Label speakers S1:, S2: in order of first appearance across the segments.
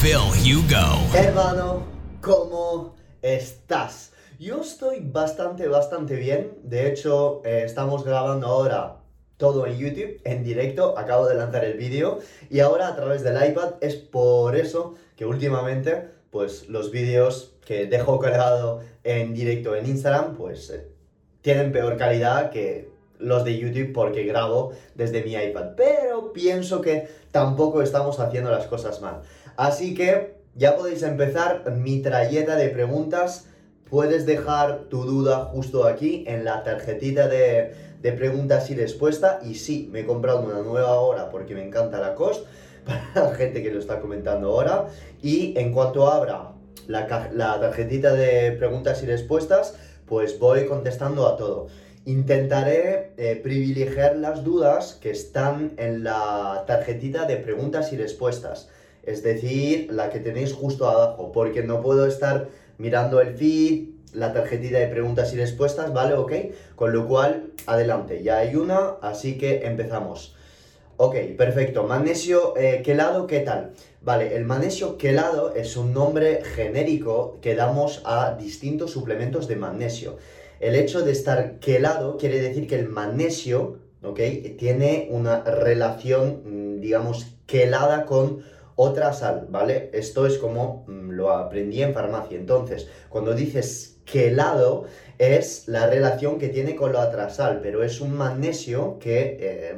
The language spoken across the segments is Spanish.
S1: Phil Hugo.
S2: Hermano, ¿cómo estás? Yo estoy bastante, bastante bien. De hecho, eh, estamos grabando ahora todo en YouTube, en directo. Acabo de lanzar el vídeo y ahora a través del iPad. Es por eso que últimamente pues los vídeos que dejo colgado en directo en Instagram, pues eh, tienen peor calidad que los de YouTube porque grabo desde mi iPad. Pero pienso que tampoco estamos haciendo las cosas mal. Así que ya podéis empezar mi trayeta de preguntas. Puedes dejar tu duda justo aquí en la tarjetita de, preguntas y respuestas. Y sí, me he comprado una nueva hora porque me encanta la cost para la gente que lo está comentando ahora. Y en cuanto abra la, la tarjetita de preguntas y respuestas, pues voy contestando a todo. Intentaré eh, privilegiar las dudas que están en la tarjetita de preguntas y respuestas, es decir, la que tenéis justo abajo, porque no puedo estar mirando el feed, la tarjetita de preguntas y respuestas, ¿vale? Ok, con lo cual, adelante, ya hay una, así que empezamos. Ok, perfecto. Magnesio eh, quelado, ¿qué tal? Vale, el magnesio quelado es un nombre genérico que damos a distintos suplementos de magnesio. El hecho de estar quelado quiere decir que el magnesio, ¿ok? Tiene una relación, mm, digamos, quelada con otra sal, ¿vale? Esto es como mm, lo aprendí en farmacia. Entonces, cuando dices quelado, es la relación que tiene con la otra sal, pero es un magnesio que... Eh,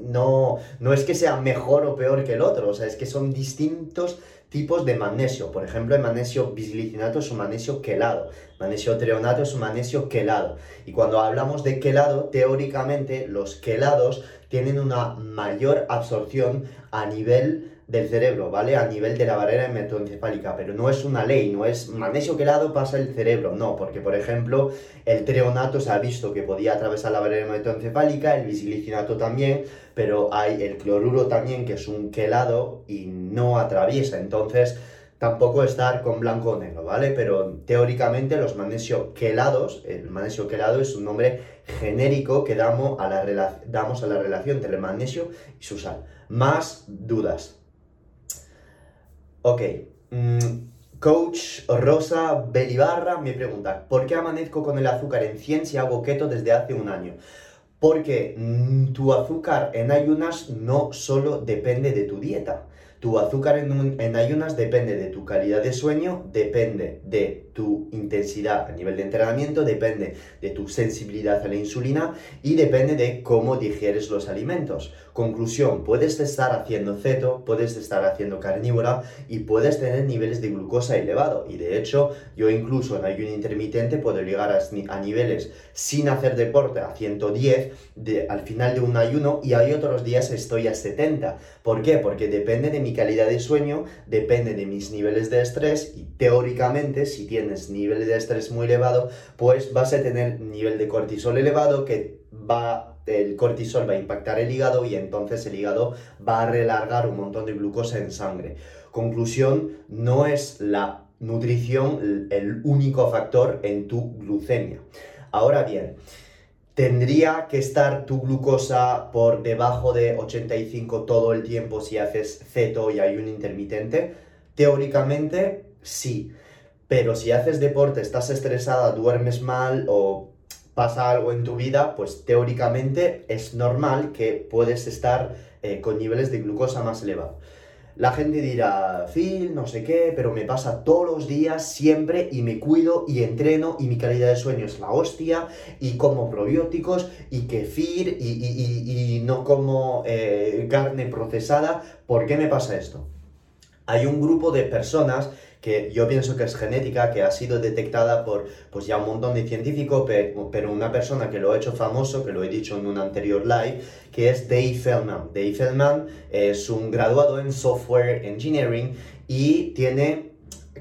S2: no, no es que sea mejor o peor que el otro, o sea, es que son distintos tipos de magnesio. Por ejemplo, el magnesio bisglicinato es un magnesio quelado, magnesio treonato es un magnesio quelado. Y cuando hablamos de quelado, teóricamente los quelados tienen una mayor absorción a nivel del cerebro, ¿vale? A nivel de la barrera hematoencefálica, pero no es una ley, no es magnesio quelado pasa el cerebro, no, porque por ejemplo el treonato se ha visto que podía atravesar la barrera hematoencefálica, el bisglicinato también, pero hay el cloruro también que es un quelado y no atraviesa, entonces tampoco estar con blanco o negro, ¿vale? Pero teóricamente los magnesio quelados, el magnesio quelado es un nombre genérico que damos a la, damos a la relación entre el magnesio y su sal. Más dudas. Ok. Mm, Coach Rosa Belibarra me pregunta, ¿por qué amanezco con el azúcar en 100 si hago keto desde hace un año? Porque mm, tu azúcar en ayunas no solo depende de tu dieta. Tu azúcar en, en, ayunas depende de tu calidad de sueño, depende de tu intensidad a nivel de entrenamiento, depende de tu sensibilidad a la insulina y depende de cómo digieres los alimentos. Conclusión, puedes estar haciendo ceto, puedes estar haciendo carnívora y puedes tener niveles de glucosa elevado. Y de hecho, yo incluso en ayuno intermitente puedo llegar a, niveles sin hacer deporte a 110 de, al final de un ayuno y hay otros días estoy a 70. ¿Por qué? Porque depende de mi calidad de sueño, depende de mis niveles de estrés y teóricamente si tienes nivel de estrés muy elevado, pues vas a tener nivel de cortisol elevado que va el cortisol va a impactar el hígado y entonces el hígado va a relargar un montón de glucosa en sangre. Conclusión, no es la nutrición el único factor en tu glucemia. Ahora bien, ¿tendría que estar tu glucosa por debajo de 85 todo el tiempo si haces ceto y hay un intermitente? Teóricamente, sí. Pero si haces deporte, estás estresada, duermes mal o pasa algo en tu vida, pues teóricamente es normal que puedes estar eh, con niveles de glucosa más elevados. La gente dirá, Phil, no sé qué, pero me pasa todos los días, siempre, y me cuido y entreno y mi calidad de sueño es la hostia, y como probióticos y kefir y, y, no como eh, carne procesada. ¿Por qué me pasa esto? Hay un grupo de personas que yo pienso que es genética, que ha sido detectada por pues ya un montón de científicos, pero una persona que lo ha hecho famoso, que lo he dicho en un anterior live, que es Dave Feldman. Dave Feldman es un graduado en Software Engineering y tiene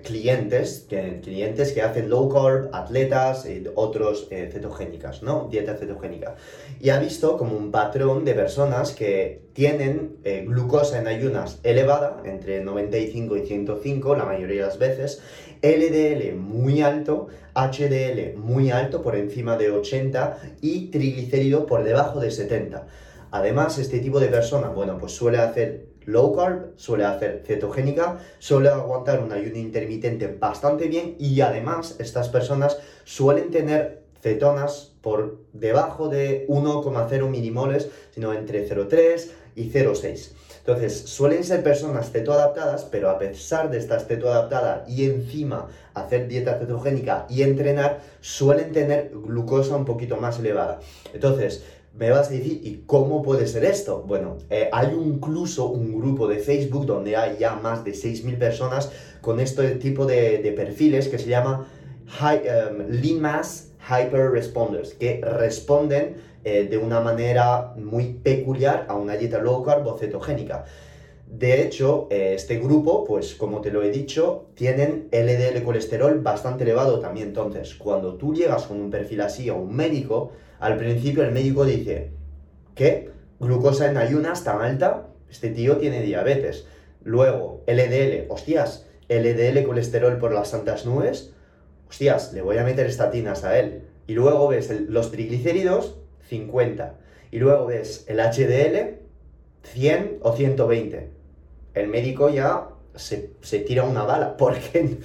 S2: clientes, que, clientes que hacen low carb, atletas, y otros eh, cetogénicas, ¿no? Dieta cetogénica. Y ha visto como un patrón de personas que tienen eh, glucosa en ayunas elevada, entre 95 y 105 la mayoría de las veces, LDL muy alto, HDL muy alto, por encima de 80, y triglicérido por debajo de 70. Además, este tipo de persona, bueno, pues suele hacer low carb, suele hacer cetogénica, suele aguantar un ayuno intermitente bastante bien y además estas personas suelen tener cetonas por debajo de 1,0 milimoles, sino entre 0,3 y 0,6. Entonces, suelen ser personas cetoadaptadas, pero a pesar de estar cetoadaptada y encima hacer dieta cetogénica y entrenar, suelen tener glucosa un poquito más elevada. Entonces, me vas a decir, ¿y cómo puede ser esto? Bueno, eh, hay incluso un grupo de Facebook donde hay ya más de 6.000 personas con este tipo de, perfiles que se llama um, Lean Mass Hyper Responders, que responden eh, de una manera muy peculiar a una dieta low carb o cetogénica. De hecho, eh, este grupo, pues como te lo he dicho, tienen LDL colesterol bastante elevado también. Entonces, cuando tú llegas con un perfil así a un médico, al principio el médico dice, ¿qué? Glucosa en ayunas tan alta, este tío tiene diabetes. Luego, LDL, hostias, LDL colesterol por las santas nubes, hostias, le voy a meter estatinas a él. Y luego ves los triglicéridos, 50. Y luego ves el HDL, 100 o 120. El médico ya se, se tira una bala porque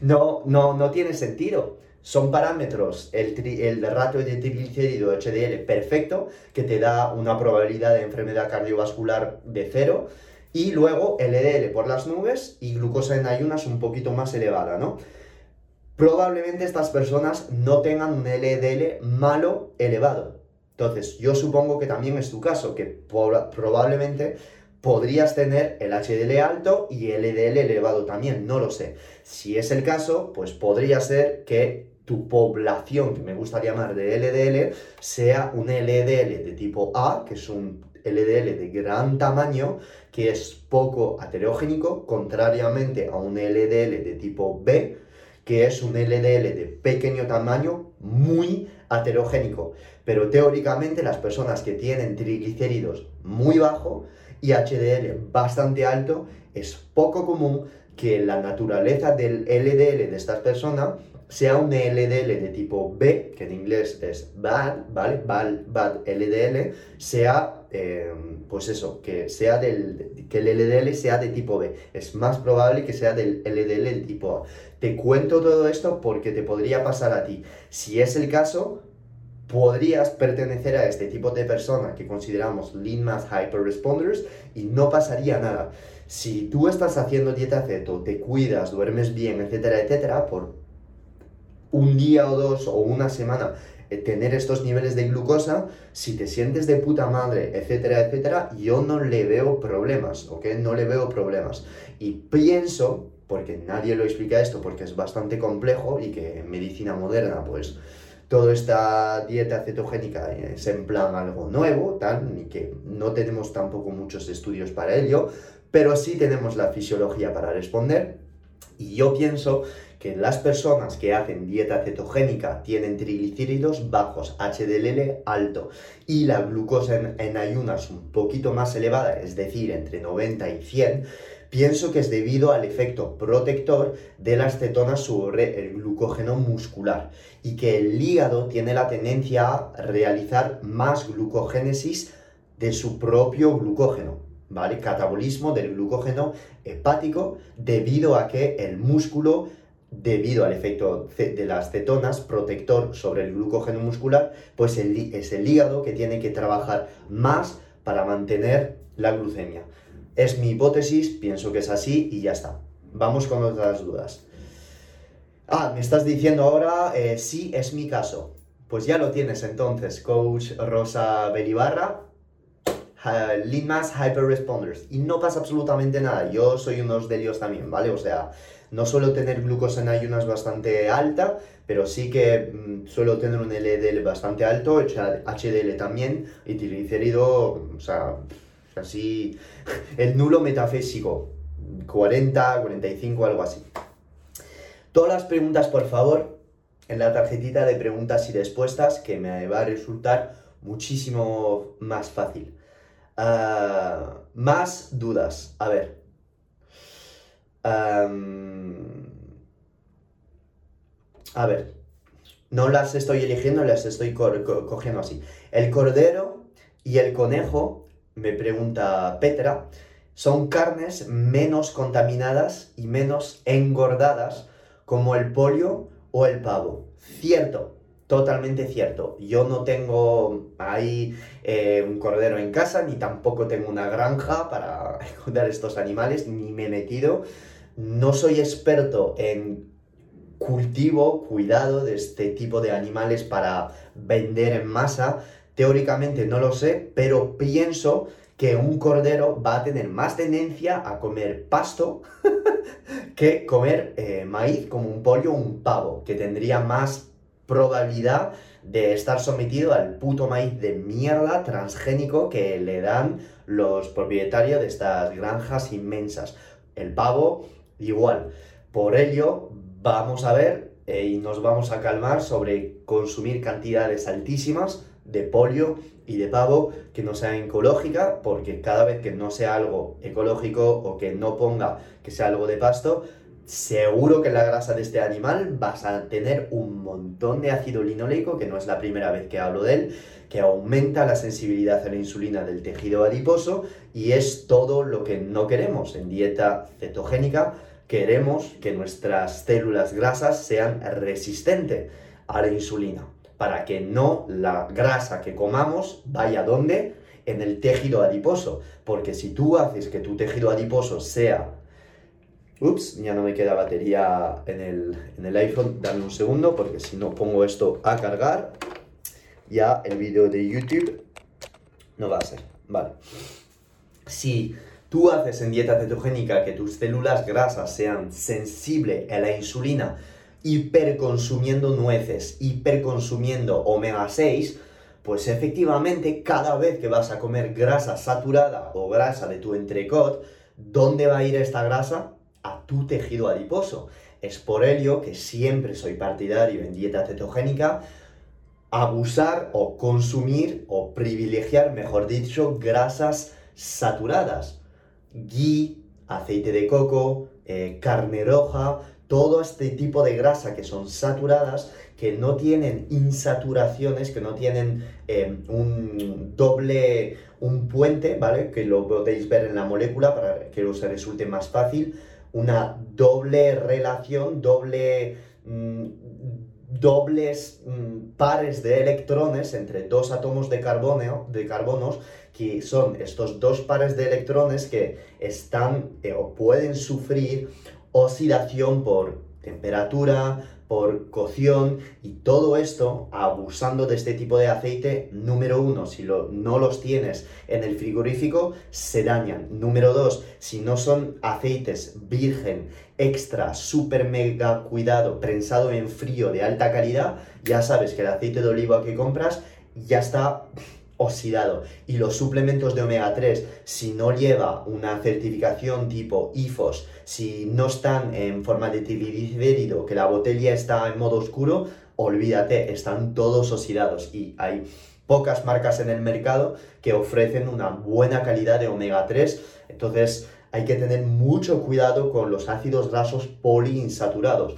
S2: no, no, no tiene sentido son parámetros, el, el ratio de triglicérido HDL perfecto, que te da una probabilidad de enfermedad cardiovascular de cero, y luego LDL por las nubes y glucosa en ayunas un poquito más elevada, ¿no? Probablemente estas personas no tengan un LDL malo elevado. Entonces, yo supongo que también es tu caso, que probablemente podrías tener el HDL alto y el LDL elevado también, no lo sé. Si es el caso, pues podría ser que tu población, que me gusta llamar de LDL, sea un LDL de tipo A, que es un LDL de gran tamaño, que es poco aterogénico, contrariamente a un LDL de tipo B, que es un LDL de pequeño tamaño, muy aterogénico. Pero teóricamente las personas que tienen triglicéridos muy bajo y HDL bastante alto, es poco común que la naturaleza del LDL de estas personas sea un LDL de tipo B, que en inglés es bad, ¿vale? Bad, bad LDL, sea, eh, pues eso, que, sea del, que el LDL sea de tipo B. Es más probable que sea del LDL de tipo A. Te cuento todo esto porque te podría pasar a ti. Si es el caso, podrías pertenecer a este tipo de persona que consideramos Lean Mass Hyper Responders y no pasaría nada. Si tú estás haciendo dieta ceto, te cuidas, duermes bien, etcétera, etcétera, por un día o dos o una semana eh, tener estos niveles de glucosa, si te sientes de puta madre, etcétera, etcétera, yo no le veo problemas, ¿ok? No le veo problemas. Y pienso, porque nadie lo explica esto, porque es bastante complejo y que en medicina moderna, pues, toda esta dieta cetogénica es en plan algo nuevo, tal, y que no tenemos tampoco muchos estudios para ello, pero sí tenemos la fisiología para responder. Y yo pienso que las personas que hacen dieta cetogénica tienen triglicéridos bajos, HDL alto y la glucosa en, ayunas un poquito más elevada, es decir, entre 90 y 100, pienso que es debido al efecto protector de las cetonas sobre el glucógeno muscular y que el hígado tiene la tendencia a realizar más glucogénesis de su propio glucógeno. ¿Vale? Catabolismo del glucógeno hepático debido a que el músculo debido al efecto de las cetonas protector sobre el glucógeno muscular, pues es el hígado que tiene que trabajar más para mantener la glucemia. Es mi hipótesis, pienso que es así y ya está. Vamos con otras dudas. Ah, me estás diciendo ahora, eh, sí, es mi caso. Pues ya lo tienes entonces, coach Rosa Belibarra, Lean Mass Hyper Responders. Y no pasa absolutamente nada. Yo soy unos de ellos también, ¿vale? O sea, no suelo tener glucosa en ayunas bastante alta, pero sí que mm, suelo tener un LDL bastante alto, HDL también, y triglicérido, o sea, así, el nulo metafísico, 40, 45, algo así. Todas las preguntas, por favor, en la tarjetita de preguntas y respuestas, que me va a resultar muchísimo más fácil. Ah, más dudas. A ver. a ver. No las estoy eligiendo, las estoy cogiendo así. El cordero y el conejo, me pregunta Petra, son carnes menos contaminadas y menos engordadas como el pollo o el pavo. Cierto, totalmente cierto. Yo no tengo ahí eh, un cordero en casa, ni tampoco tengo una granja para cuidar estos animales, ni me he metido. No soy experto en cultivo, cuidado de este tipo de animales para vender en masa. Teóricamente no lo sé, pero pienso que un cordero va a tener más tendencia a comer pasto que comer eh, maíz como un pollo o un pavo, que tendría más probabilidad de estar sometido al puto maíz de mierda transgénico que le dan los propietarios de estas granjas inmensas. El pavo, igual. Por ello, vamos a ver eh, y nos vamos a calmar sobre consumir cantidades altísimas de pollo y de pavo que no sea ecológica, porque cada vez que no sea algo ecológico o que no ponga que sea algo de pasto, seguro que en la grasa de este animal vas a tener un montón de ácido linoleico, que no es la primera vez que hablo de él, que aumenta la sensibilidad a la insulina del tejido adiposo y es todo lo que no queremos en dieta cetogénica. Queremos que nuestras células grasas sean resistentes a la insulina para que no la grasa que comamos vaya donde? En el tejido adiposo. Porque si tú haces que tu tejido adiposo sea... Ups, ya no me queda batería en el, en el iPhone. Dame un segundo porque si no pongo esto a cargar, ya el vídeo de YouTube no va a ser. Vale. Si tú haces en dieta cetogénica que tus células grasas sean sensibles a la insulina, hiperconsumiendo nueces, hiperconsumiendo omega 6, pues efectivamente cada vez que vas a comer grasa saturada o grasa de tu entrecot, ¿dónde va a ir esta grasa? A tu tejido adiposo. Es por ello que siempre soy partidario en dieta cetogénica abusar o consumir o privilegiar, mejor dicho, grasas saturadas. Ghee, aceite de coco, eh, carne roja, todo este tipo de grasa que son saturadas, que no tienen insaturaciones, que no tienen eh, un doble, un puente, ¿vale? Que lo podéis ver en la molécula para que os resulte más fácil, una doble relación, doble... Mm, dobles mm, pares de electrones entre dos átomos de carbono, de carbonos, que son estos dos pares de electrones que están eh, o pueden sufrir oxidación por temperatura, por cocción y todo esto abusando de este tipo de aceite, número uno, si no los tienes en el frigorífico, se dañan. Número dos, si no son aceites virgen, extra, super mega cuidado, prensado en frío de alta calidad, ya sabes que el aceite de oliva que compras ya está oxidado. Y los suplementos de omega 3, si no lleva una certificación tipo IFOS, si no están en forma de triglicérido, que la botella está en modo oscuro, olvídate, están todos oxidados y hay pocas marcas en el mercado que ofrecen una buena calidad de omega 3. Entonces hay que tener mucho cuidado con los ácidos grasos poliinsaturados.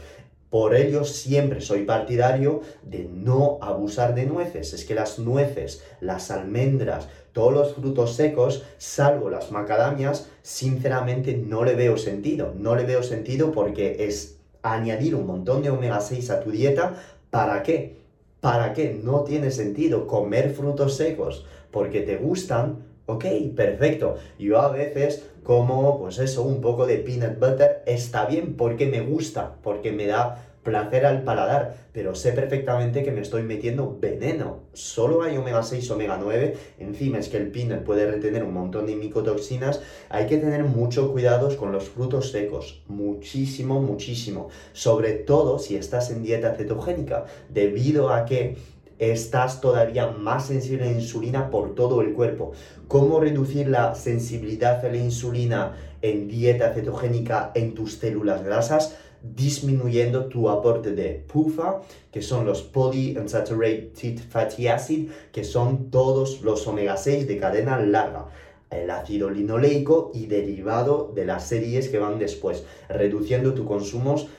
S2: Por ello siempre soy partidario de no abusar de nueces. Es que las nueces, las almendras, todos los frutos secos, salvo las macadamias, sinceramente no le veo sentido. No le veo sentido porque es añadir un montón de omega 6 a tu dieta. ¿Para qué? ¿Para qué? No tiene sentido comer frutos secos porque te gustan. Ok, perfecto. Yo a veces como, pues eso, un poco de peanut butter, está bien porque me gusta, porque me da placer al paladar, pero sé perfectamente que me estoy metiendo veneno. Solo hay omega 6, omega 9, encima es que el peanut puede retener un montón de micotoxinas, hay que tener mucho cuidado con los frutos secos, muchísimo, muchísimo, sobre todo si estás en dieta cetogénica, debido a que estás todavía más sensible a la insulina por todo el cuerpo. ¿Cómo reducir la sensibilidad a la insulina en dieta cetogénica en tus células grasas? disminuyendo tu aporte de PUFA, que son los polyunsaturated fatty acid, que son todos los omega 6 de cadena larga el ácido linoleico y derivado de las series que van después, reduciendo tu,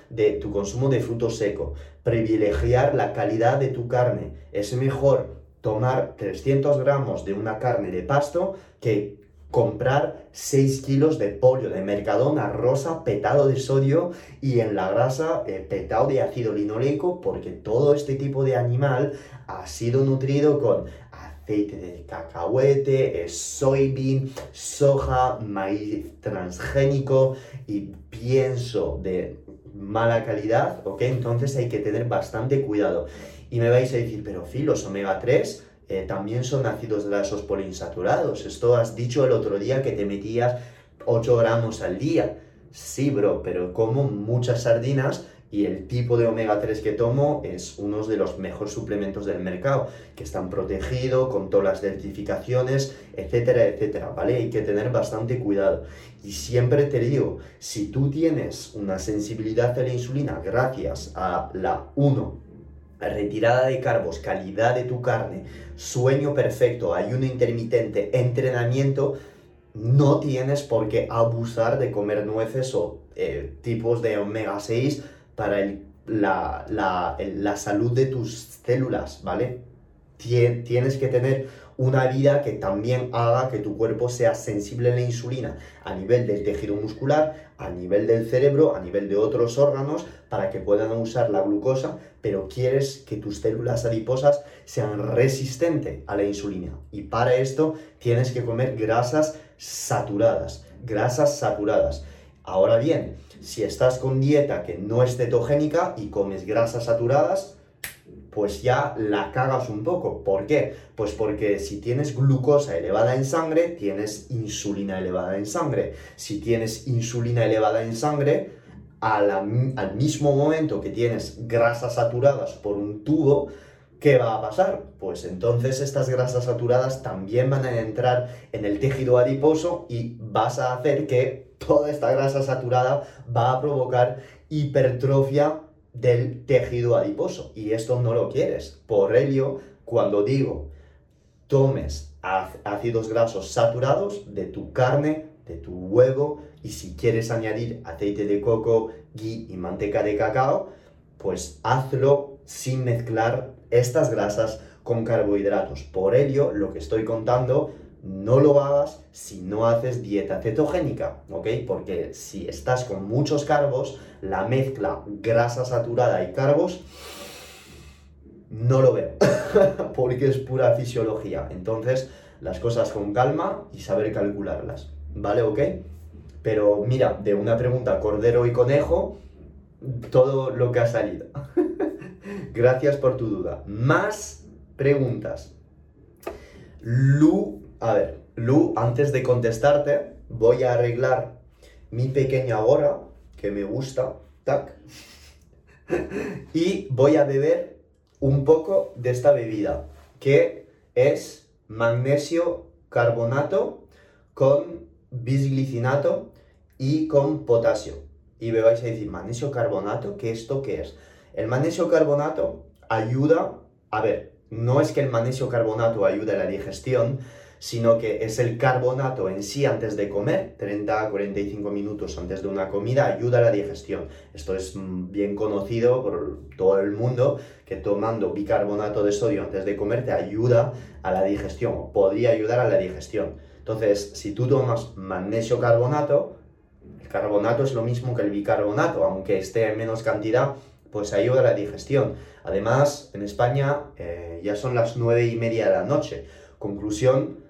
S2: de, tu consumo de fruto seco, privilegiar la calidad de tu carne. Es mejor tomar 300 gramos de una carne de pasto que comprar 6 kilos de pollo de Mercadona rosa petado de sodio y en la grasa eh, petado de ácido linoleico porque todo este tipo de animal ha sido nutrido con aceite de cacahuete, soybean, soja, maíz transgénico y pienso de mala calidad, ¿ok? Entonces hay que tener bastante cuidado. Y me vais a decir, pero Phil, los omega 3 eh, también son ácidos grasos poliinsaturados. Esto has dicho el otro día que te metías 8 gramos al día. Sí, bro, pero como muchas sardinas y el tipo de omega 3 que tomo es uno de los mejores suplementos del mercado, que están protegidos con todas las certificaciones, etcétera, etcétera, ¿vale? Hay que tener bastante cuidado. Y siempre te digo, si tú tienes una sensibilidad a la insulina gracias a la 1, retirada de carbos, calidad de tu carne, sueño perfecto, ayuno intermitente, entrenamiento, no tienes por qué abusar de comer nueces o eh, tipos de omega 6 para la, la, salud de tus células, ¿vale? Tienes que tener una vida que también haga que tu cuerpo sea sensible a la insulina a nivel del tejido muscular, a nivel del cerebro, a nivel de otros órganos, para que puedan usar la glucosa, pero quieres que tus células adiposas sean resistentes a la insulina. Y para esto tienes que comer grasas saturadas, grasas saturadas. Ahora bien, si estás con dieta que no es cetogénica y comes grasas saturadas, pues ya la cagas un poco. ¿Por qué? Pues porque si tienes glucosa elevada en sangre, tienes insulina elevada en sangre. Si tienes insulina elevada en sangre, al mismo momento que tienes grasas saturadas por un tubo, ¿qué va a pasar? Pues entonces estas grasas saturadas también van a entrar en el tejido adiposo y vas a hacer que toda esta grasa saturada va a provocar hipertrofia del tejido adiposo y esto no lo quieres. Por ello, cuando digo tomes ácidos grasos saturados de tu carne, de tu huevo y si quieres añadir aceite de coco, ghee y manteca de cacao, pues hazlo sin mezclar estas grasas con carbohidratos. Por ello, lo que estoy contando no lo hagas si no haces dieta cetogénica, ¿ok? Porque si estás con muchos carbos, la mezcla grasa saturada y carbos, no lo veo, porque es pura fisiología. Entonces, las cosas con calma y saber calcularlas, ¿vale? ¿Ok? Pero mira, de una pregunta cordero y conejo, todo lo que ha salido. Gracias por tu duda. Más preguntas. Lu a ver, Lu, antes de contestarte, voy a arreglar mi pequeña hora, que me gusta, tac, y voy a beber un poco de esta bebida, que es magnesio carbonato con bisglicinato y con potasio. Y me vais a decir, magnesio carbonato, ¿qué esto qué es? El magnesio carbonato ayuda, a ver, no es que el magnesio carbonato ayude a la digestión, sino que es el carbonato en sí antes de comer, 30 a 45 minutos antes de una comida, ayuda a la digestión. Esto es mm, bien conocido por todo el mundo, que tomando bicarbonato de sodio antes de comer te ayuda a la digestión, o podría ayudar a la digestión. Entonces, si tú tomas magnesio carbonato, el carbonato es lo mismo que el bicarbonato, aunque esté en menos cantidad, pues ayuda a la digestión. Además, en España eh, ya son las 9 y media de la noche. Conclusión,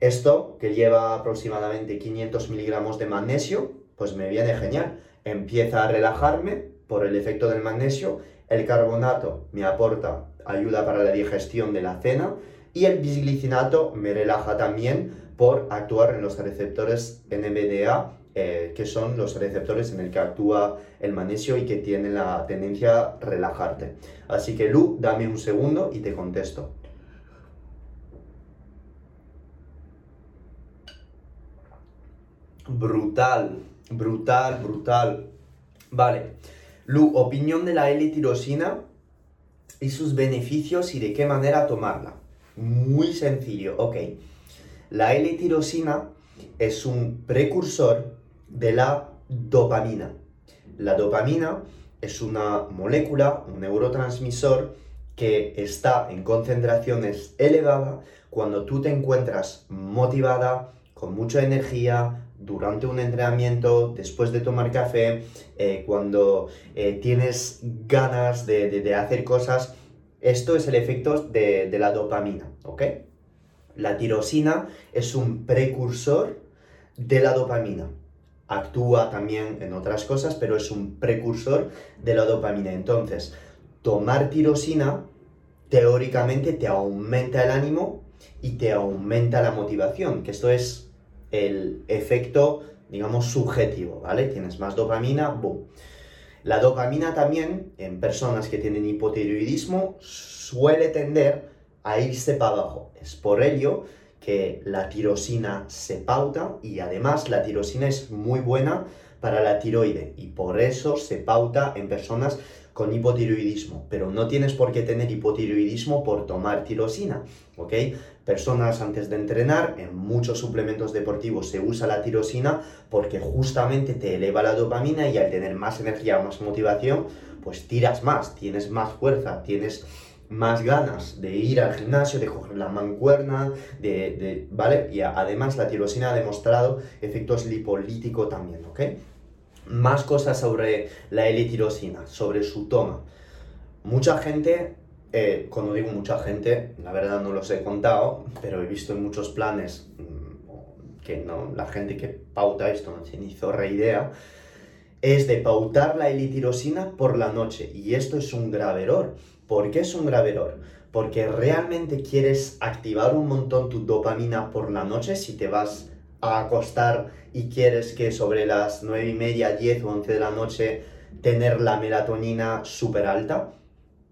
S2: esto, que lleva aproximadamente 500 miligramos de magnesio, pues me viene genial. Empieza a relajarme por el efecto del magnesio. El carbonato me aporta ayuda para la digestión de la cena y el bisglicinato me relaja también por actuar en los receptores NMDA, eh, que son los receptores en el que actúa el magnesio y que tienen la tendencia a relajarte. Así que Lu, dame un segundo y te contesto. Brutal, brutal, brutal. Vale, Lu, opinión de la L-tirosina y sus beneficios y de qué manera tomarla. Muy sencillo, ok. La L-tirosina es un precursor de la dopamina. La dopamina es una molécula, un neurotransmisor que está en concentraciones elevadas cuando tú te encuentras motivada, con mucha energía, durante un entrenamiento, después de tomar café, eh, cuando eh, tienes ganas de, hacer cosas. Esto es el efecto de, de la dopamina, ¿ok? La tirosina es un precursor de la dopamina. Actúa también en otras cosas, pero es un precursor de la dopamina. Entonces, tomar tirosina teóricamente te aumenta el ánimo y te aumenta la motivación, que esto es el efecto, digamos, subjetivo, ¿vale? Tienes más dopamina, boom. La dopamina también, en personas que tienen hipotiroidismo, suele tender a irse para abajo. Es por ello que la tirosina se pauta y además la tirosina es muy buena para la tiroide y por eso se pauta en personas con hipotiroidismo, pero no tienes por qué tener hipotiroidismo por tomar tirosina, ¿ok? Personas antes de entrenar, en muchos suplementos deportivos se usa la tirosina porque justamente te eleva la dopamina y al tener más energía, más motivación, pues tiras más, tienes más fuerza, tienes más ganas de ir al gimnasio, de coger la mancuerna, de, ¿vale? Y además la tirosina ha demostrado efectos lipolíticos también, ¿ok? Más cosas sobre la L-tirosina, sobre su toma. Mucha gente, eh, cuando digo mucha gente, la verdad no los he contado, pero he visto en muchos planes mm, que no, la gente que pauta esto no tiene ni zorra idea, es de pautar la L-tirosina por la noche. Y esto es un grave error ¿Por qué es un grave error? Porque realmente quieres activar un montón tu dopamina por la noche si te vas a acostar y quieres que sobre las 9 y media, 10 o 11 de la noche tener la melatonina súper alta.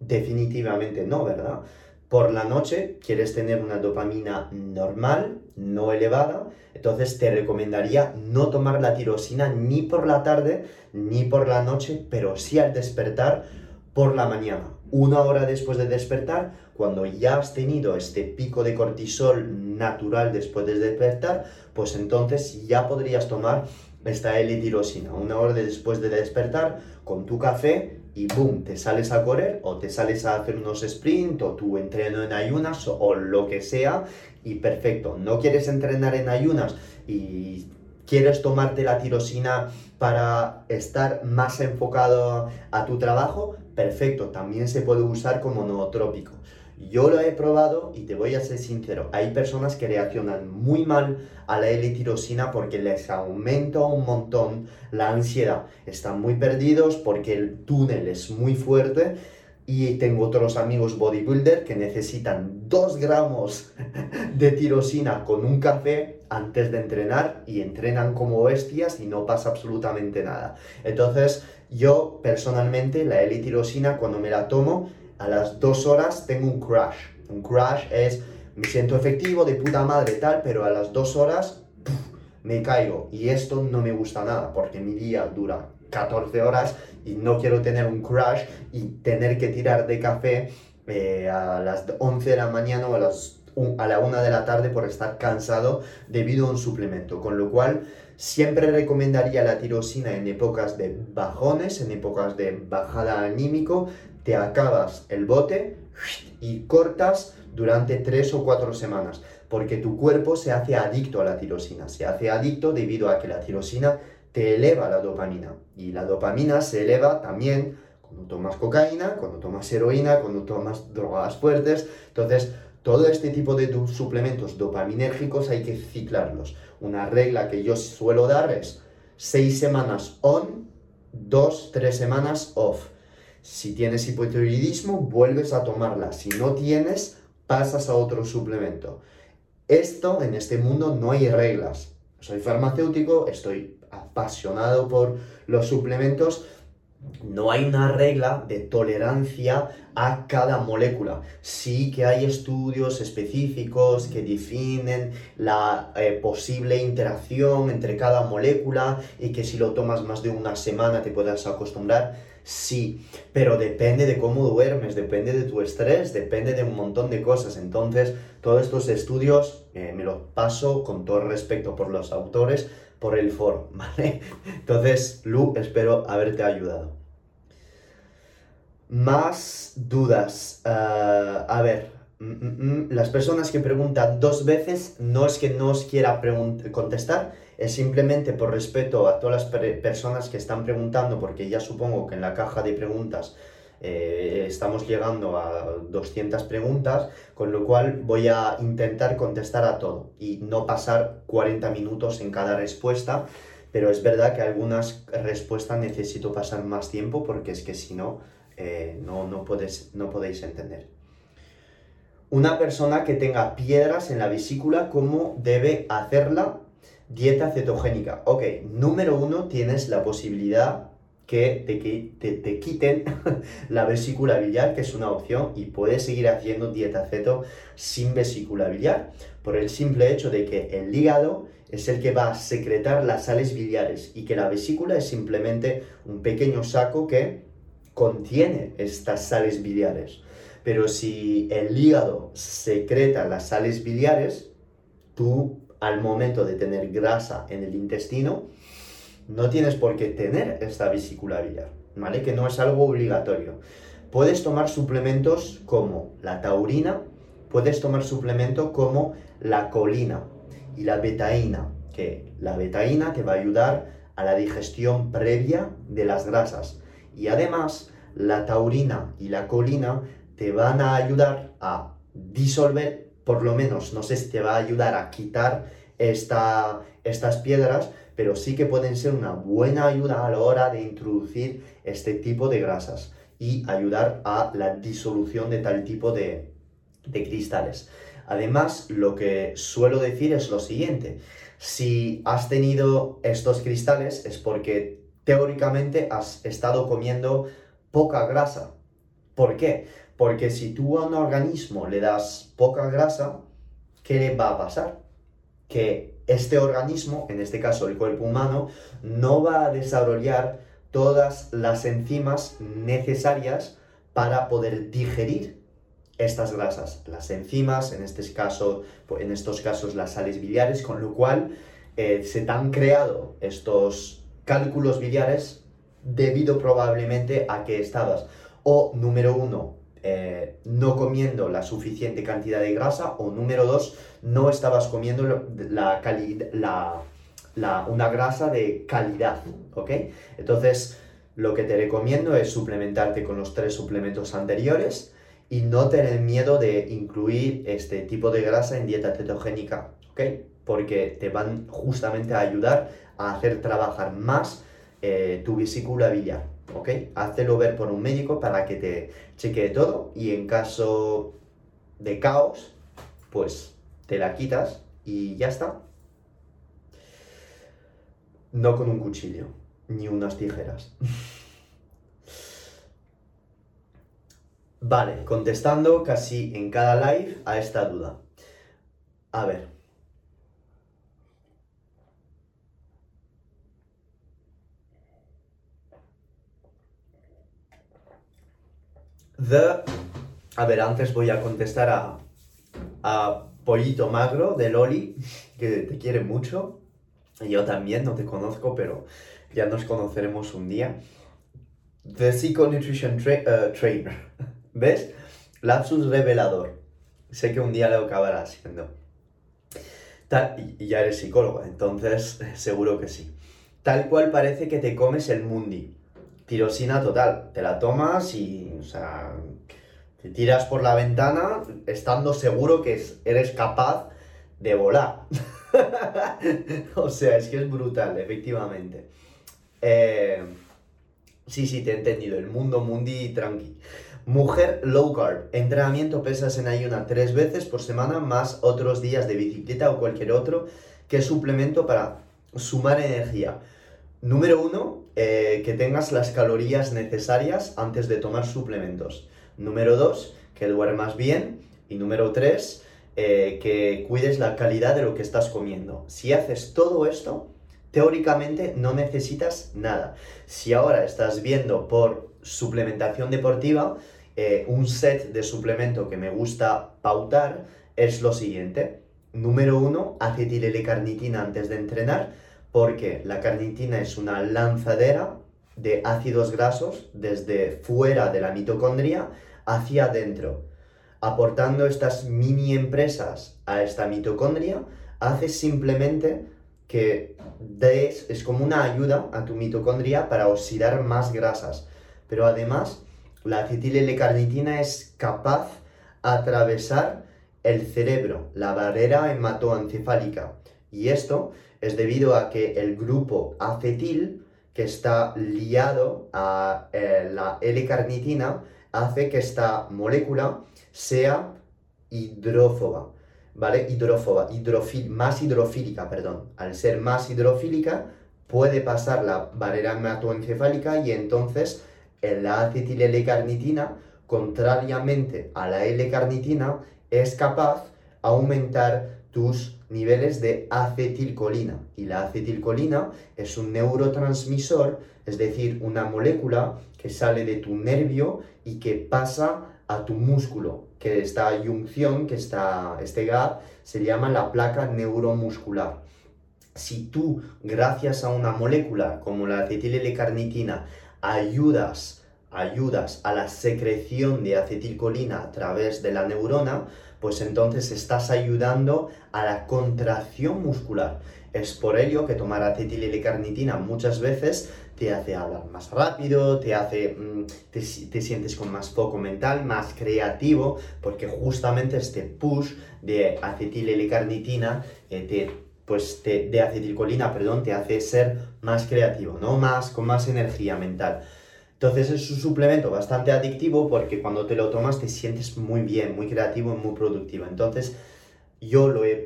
S2: Definitivamente no, ¿verdad? Por la noche quieres tener una dopamina normal, no elevada, entonces te recomendaría no tomar la tirosina ni por la tarde ni por la noche, pero sí al despertar por la mañana una hora después de despertar, cuando ya has tenido este pico de cortisol natural después de despertar, pues entonces ya podrías tomar esta L-tirosina. Una hora después de despertar, con tu café y boom, te sales a correr o te sales a hacer unos sprint o tu entreno en ayunas o, lo que sea y perfecto. No quieres entrenar en ayunas y quieres tomarte la tirosina para estar más enfocado a tu trabajo, perfecto, también se puede usar como nootrópico. Yo lo he probado y te voy a ser sincero, hay personas que reaccionan muy mal a la L-tirosina porque les aumenta un montón la ansiedad. Están muy perdidos porque el túnel es muy fuerte y tengo otros amigos bodybuilder que necesitan 2 gramos de tirosina con un café antes de entrenar y entrenan como bestias y no pasa absolutamente nada. Entonces, yo personalmente la L-tirosina cuando me la tomo a las 2 horas tengo un crash. Un crash es me siento efectivo de puta madre tal, pero a las 2 horas me caigo y esto no me gusta nada porque mi día dura 14 horas y no quiero tener un crash y tener que tirar de café eh, a las 11 de la mañana o a, las, a la 1 de la tarde por estar cansado debido a un suplemento. Con lo cual, siempre recomendaría la tirosina en épocas de bajones, en épocas de bajada anímico. Te acabas el bote y cortas durante 3 o 4 semanas porque tu cuerpo se hace adicto a la tirosina. Se hace adicto debido a que la tirosina te eleva la dopamina. Y la dopamina se eleva también cuando tomas cocaína, cuando tomas heroína, cuando tomas drogas fuertes. Entonces, todo este tipo de suplementos dopaminérgicos hay que ciclarlos. Una regla que yo suelo dar es 6 semanas on, 2, 3 semanas off. Si tienes hipotiroidismo, vuelves a tomarla. Si no tienes, pasas a otro suplemento. Esto, en este mundo, no hay reglas. Soy farmacéutico, estoy apasionado por los suplementos, no hay una regla de tolerancia a cada molécula. Sí que hay estudios específicos que definen la eh, posible interacción entre cada molécula y que si lo tomas más de una semana te puedas acostumbrar. Sí, pero depende de cómo duermes, depende de tu estrés, depende de un montón de cosas. Entonces, todos estos estudios eh, me los paso con todo respeto por los autores, por el foro, ¿vale? Entonces, Lu, espero haberte ayudado. Más dudas. Ah, a ver, mm, mm, mm, las personas que preguntan dos veces no es que no os quiera contestar, es simplemente por respeto a todas las personas que están preguntando, porque ya supongo que en la caja de preguntas eh, estamos llegando a 200 preguntas, con lo cual voy a intentar contestar a todo y no pasar 40 minutos en cada respuesta, pero es verdad que algunas respuestas necesito pasar más tiempo porque es que si no, eh, no, no, no podéis entender. Una persona que tenga piedras en la vesícula, ¿cómo debe hacerla? Dieta cetogénica. Ok, número uno, tienes la posibilidad que te, te, quiten la vesícula biliar, que es una opción, y puedes seguir haciendo dieta ceto sin vesícula biliar, por el simple hecho de que el hígado es el que va a secretar las sales biliares y que la vesícula es simplemente un pequeño saco que contiene estas sales biliares. Pero si el hígado secreta las sales biliares, tú al momento de tener grasa en el intestino, no tienes por qué tener esta vesícula biliar, ¿vale? Que no es algo obligatorio. Puedes tomar suplementos como la taurina, puedes tomar suplementos como la colina y la betaína, que la betaína te va a ayudar a la digestión previa de las grasas. Y además, la taurina y la colina te van a ayudar a disolver, por lo menos, no sé si te va a ayudar a quitar esta, estas piedras, pero sí que pueden ser una buena ayuda a la hora de introducir este tipo de grasas y ayudar a la disolución de tal tipo de, cristales. Además, lo que suelo decir es lo siguiente, si has tenido estos cristales es porque teóricamente has estado comiendo poca grasa. ¿Por qué? Porque si tú a un organismo le das poca grasa, ¿qué le va a pasar? Que este organismo, en este caso el cuerpo humano, no va a desarrollar todas las enzimas necesarias para poder digerir estas grasas. Las enzimas, en, este caso, en estos casos las sales biliares, con lo cual eh, se han creado estos cálculos biliares debido probablemente a que estabas o número uno eh, no comiendo la suficiente cantidad de grasa o número dos, no estabas comiendo la, una grasa de calidad, ¿ok? Entonces, lo que te recomiendo es suplementarte con los tres suplementos anteriores y no tener miedo de incluir este tipo de grasa en dieta cetogénica, ¿ok? Porque te van justamente a ayudar a hacer trabajar más eh, tu vesícula biliar. ¿Ok? Hazlo ver por un médico para que te chequee todo y en caso de caos, pues te la quitas y ya está. No con un cuchillo, ni unas tijeras. vale, contestando casi en cada live a esta duda. A ver. The. A ver, antes voy a contestar a, Pollito Magro de Loli, que te quiere mucho. Yo también, no te conozco, pero ya nos conoceremos un día. The Psycho Nutrition uh, Trainer. ¿Ves? Lapsus revelador. Sé que un día lo acabará haciendo. y ya eres psicólogo, entonces seguro que sí. Tal cual parece que te comes el mundi tirosina total. Te la tomas y, o sea, te tiras por la ventana estando seguro que eres capaz de volar. o sea, es que es brutal, efectivamente. Eh, sí, sí, te he entendido. El mundo mundi tranqui. Mujer low carb. Entrenamiento pesas en ayuna tres veces por semana más otros días de bicicleta o cualquier otro que suplemento para sumar energía. Número uno, eh, que tengas las calorías necesarias antes de tomar suplementos. Número dos, que duermas bien. Y número tres, eh, que cuides la calidad de lo que estás comiendo. Si haces todo esto, teóricamente no necesitas nada. Si ahora estás viendo por suplementación deportiva, eh, un set de suplemento que me gusta pautar es lo siguiente. Número uno, acetil L-carnitina antes de entrenar, porque la carnitina es una lanzadera de ácidos grasos desde fuera de la mitocondria hacia adentro. Aportando estas mini empresas a esta mitocondria, hace simplemente que des, es como una ayuda a tu mitocondria para oxidar más grasas. Pero además, la acetil L-carnitina es capaz de atravesar el cerebro, la barrera hematoencefálica. Y esto es debido a que el grupo acetil que está liado a eh, la L-carnitina hace que esta molécula sea hidrófoba, ¿vale? Hidrófoba, más hidrofílica, perdón. Al ser más hidrofílica, puede pasar la barrera hematoencefálica y entonces la acetil L-carnitina, contrariamente a la L-carnitina, es capaz de aumentar tus niveles de acetilcolina. Y la acetilcolina es un neurotransmisor, es decir, una molécula que sale de tu nervio y que pasa a tu músculo, que esta junción, que está, este gap, se llama la placa neuromuscular. Si tú, gracias a una molécula como la acetil L-carnitina, ayudas, ayudas a la secreción de acetilcolina a través de la neurona, pues entonces estás ayudando a la contracción muscular. Es por ello que tomar acetil L-carnitina muchas veces te hace hablar más rápido, te hace, mm, te, sientes con más foco mental, más creativo, porque justamente este push de acetil L-carnitina eh, pues de acetilcolina, perdón, te hace ser más creativo, ¿no? Más, con más energía mental. Entonces es un suplemento bastante adictivo porque cuando te lo tomas te sientes muy bien, muy creativo y muy productivo. Entonces yo lo he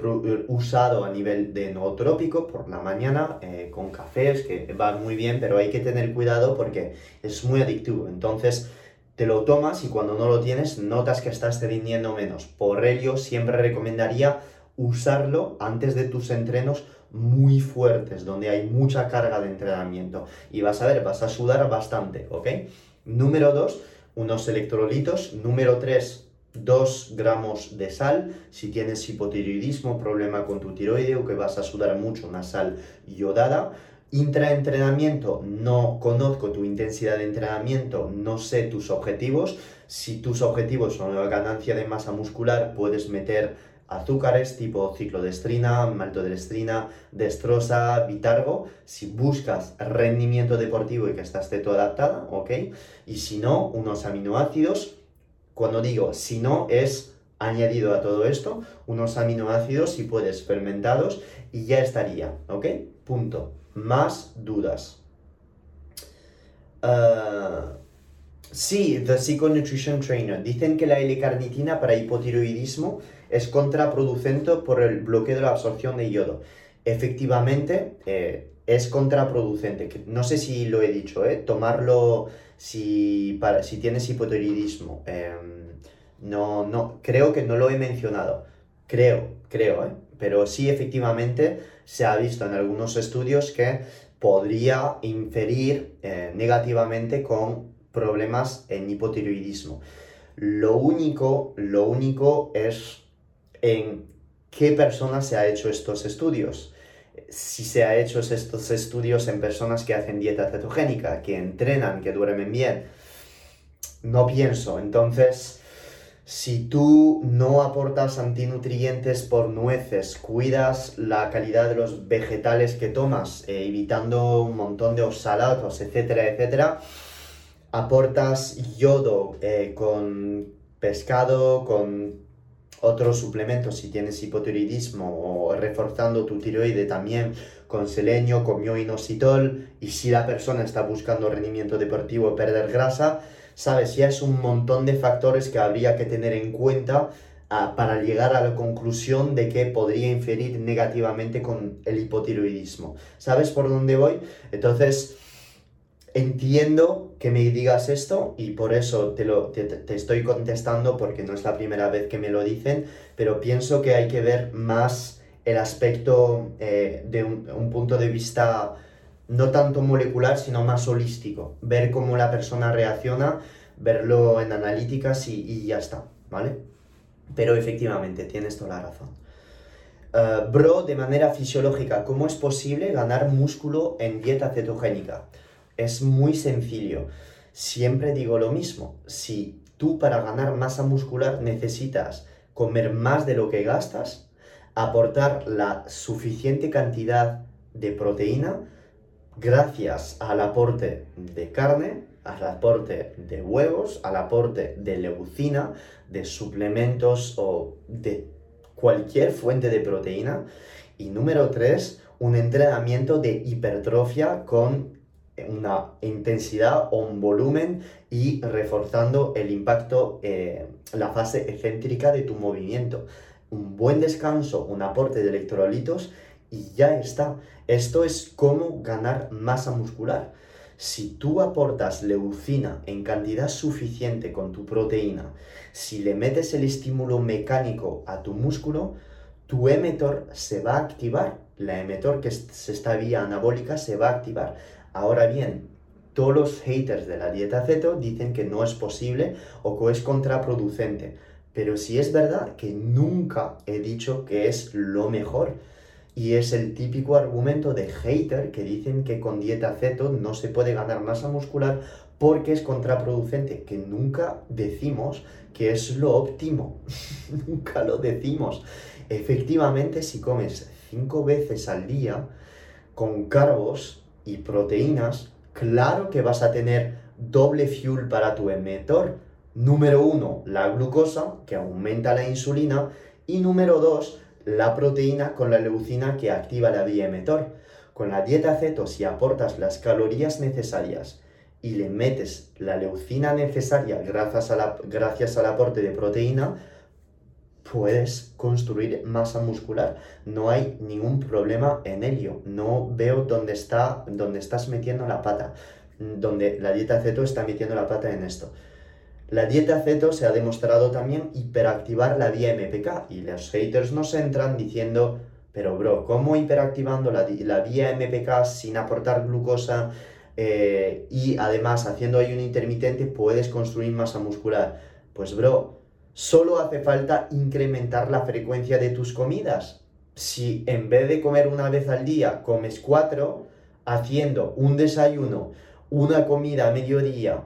S2: usado a nivel de nootrópico por la mañana eh, con cafés que van muy bien, pero hay que tener cuidado porque es muy adictivo. Entonces te lo tomas y cuando no lo tienes notas que estás rindiendo menos. Por ello siempre recomendaría usarlo antes de tus entrenos muy fuertes, donde hay mucha carga de entrenamiento. Y vas a ver, vas a sudar bastante, ¿ok? Número 2, unos electrolitos. Número 3, 2 gramos de sal. Si tienes hipotiroidismo, problema con tu tiroide o que vas a sudar mucho, una sal yodada. Intraentrenamiento, no conozco tu intensidad de entrenamiento, no sé tus objetivos. Si tus objetivos son la ganancia de masa muscular, puedes meter azúcares tipo ciclodestrina, maltodextrina, destrosa, bitargo, si buscas rendimiento deportivo y que estás todo adaptada, ¿ok? Y si no, unos aminoácidos, cuando digo si no, es añadido a todo esto, unos aminoácidos, si puedes, fermentados, y ya estaría, ¿ok? Punto. Más dudas. Uh, sí, The Psycho Nutrition Trainer. Dicen que la L-carnitina para hipotiroidismo es contraproducente por el bloqueo de la absorción de yodo. Efectivamente, eh, es contraproducente. No sé si lo he dicho, ¿eh? tomarlo si, tienes hipotiroidismo. Em, no, no, creo que no lo he mencionado. Creo, creo, ¿eh? pero sí efectivamente se ha visto en algunos estudios que podría inferir negativamente con problemas en hipotiroidismo. Lo único, lo único es en qué persona se ha hecho estos estudios. Si se ha hecho estos estudios en personas que hacen dieta cetogénica, que entrenan, que duermen bien. No pienso. Entonces, si tú no aportas antinutrientes por nueces, cuidas la calidad de los vegetales que tomas, eh, evitando un montón de oxalatos, etcétera, etcétera, aportas yodo eh, con pescado, con otros suplementos si tienes hipotiroidismo o reforzando tu tiroide también con selenio, con mioinositol y si la persona está buscando rendimiento deportivo, perder grasa, sabes, ya es un montón de factores que habría que tener en cuenta ah, para llegar a la conclusión de que podría inferir negativamente con el hipotiroidismo. ¿Sabes por dónde voy? Entonces, Entiendo que me digas esto y por eso te, lo, te, estoy contestando porque no es la primera vez que me lo dicen, pero pienso que hay que ver más el aspecto eh, de un, punto de vista no tanto molecular, sino más holístico. Ver cómo la persona reacciona, verlo en analíticas y, ya está, ¿vale? Pero efectivamente, tienes toda la razón. Eh, bro, de manera fisiológica, ¿cómo es posible ganar músculo en dieta cetogénica? Es muy sencillo. Siempre digo lo mismo. Si tú para ganar masa muscular necesitas comer más de lo que gastas, aportar la suficiente cantidad de proteína, gracias al aporte de carne, al aporte de huevos, al aporte de leucina, de suplementos o de cualquier fuente de proteína. Y número tres, un entrenamiento de hipertrofia con una intensidad o un volumen y reforzando el impacto, eh, la fase excéntrica de tu movimiento. Un buen descanso, un aporte de electrolitos y ya está. Esto es cómo ganar masa muscular. Si tú aportas leucina en cantidad suficiente con tu proteína, si le metes el estímulo mecánico a tu músculo, tu emetor se va a activar. La emetor que se está vía anabólica se va a activar. Ahora bien, todos los haters de la dieta ceto dicen que no es posible o que es contraproducente. Pero si es verdad que nunca he dicho que es lo mejor. Y es el típico argumento de hater que dicen que con dieta ceto no se puede ganar masa muscular porque es contraproducente, que nunca decimos que es lo óptimo. nunca lo decimos. Efectivamente, si comes cinco veces al día con carbos y proteínas, claro que vas a tener doble fuel para tu emetor. Número uno, la glucosa, que aumenta la insulina. Y número dos, la proteína con la leucina que activa la vía. Con la dieta ceto, si aportas las calorías necesarias y le metes la leucina necesaria gracias, a gracias al aporte de proteína, puedes construir masa muscular. No hay ningún problema en ello. No veo dónde, está, dónde estás metiendo la pata, donde la dieta ceto está metiendo la pata en esto. La dieta ceto se ha demostrado también hiperactivar la vía MPK y los haters nos entran diciendo, pero bro, ¿cómo hiperactivando la, la vía MPK sin aportar glucosa eh, y además haciendo ayuno intermitente puedes construir masa muscular? Pues bro, solo hace falta incrementar la frecuencia de tus comidas. Si en vez de comer una vez al día comes cuatro, haciendo un desayuno, una comida a mediodía,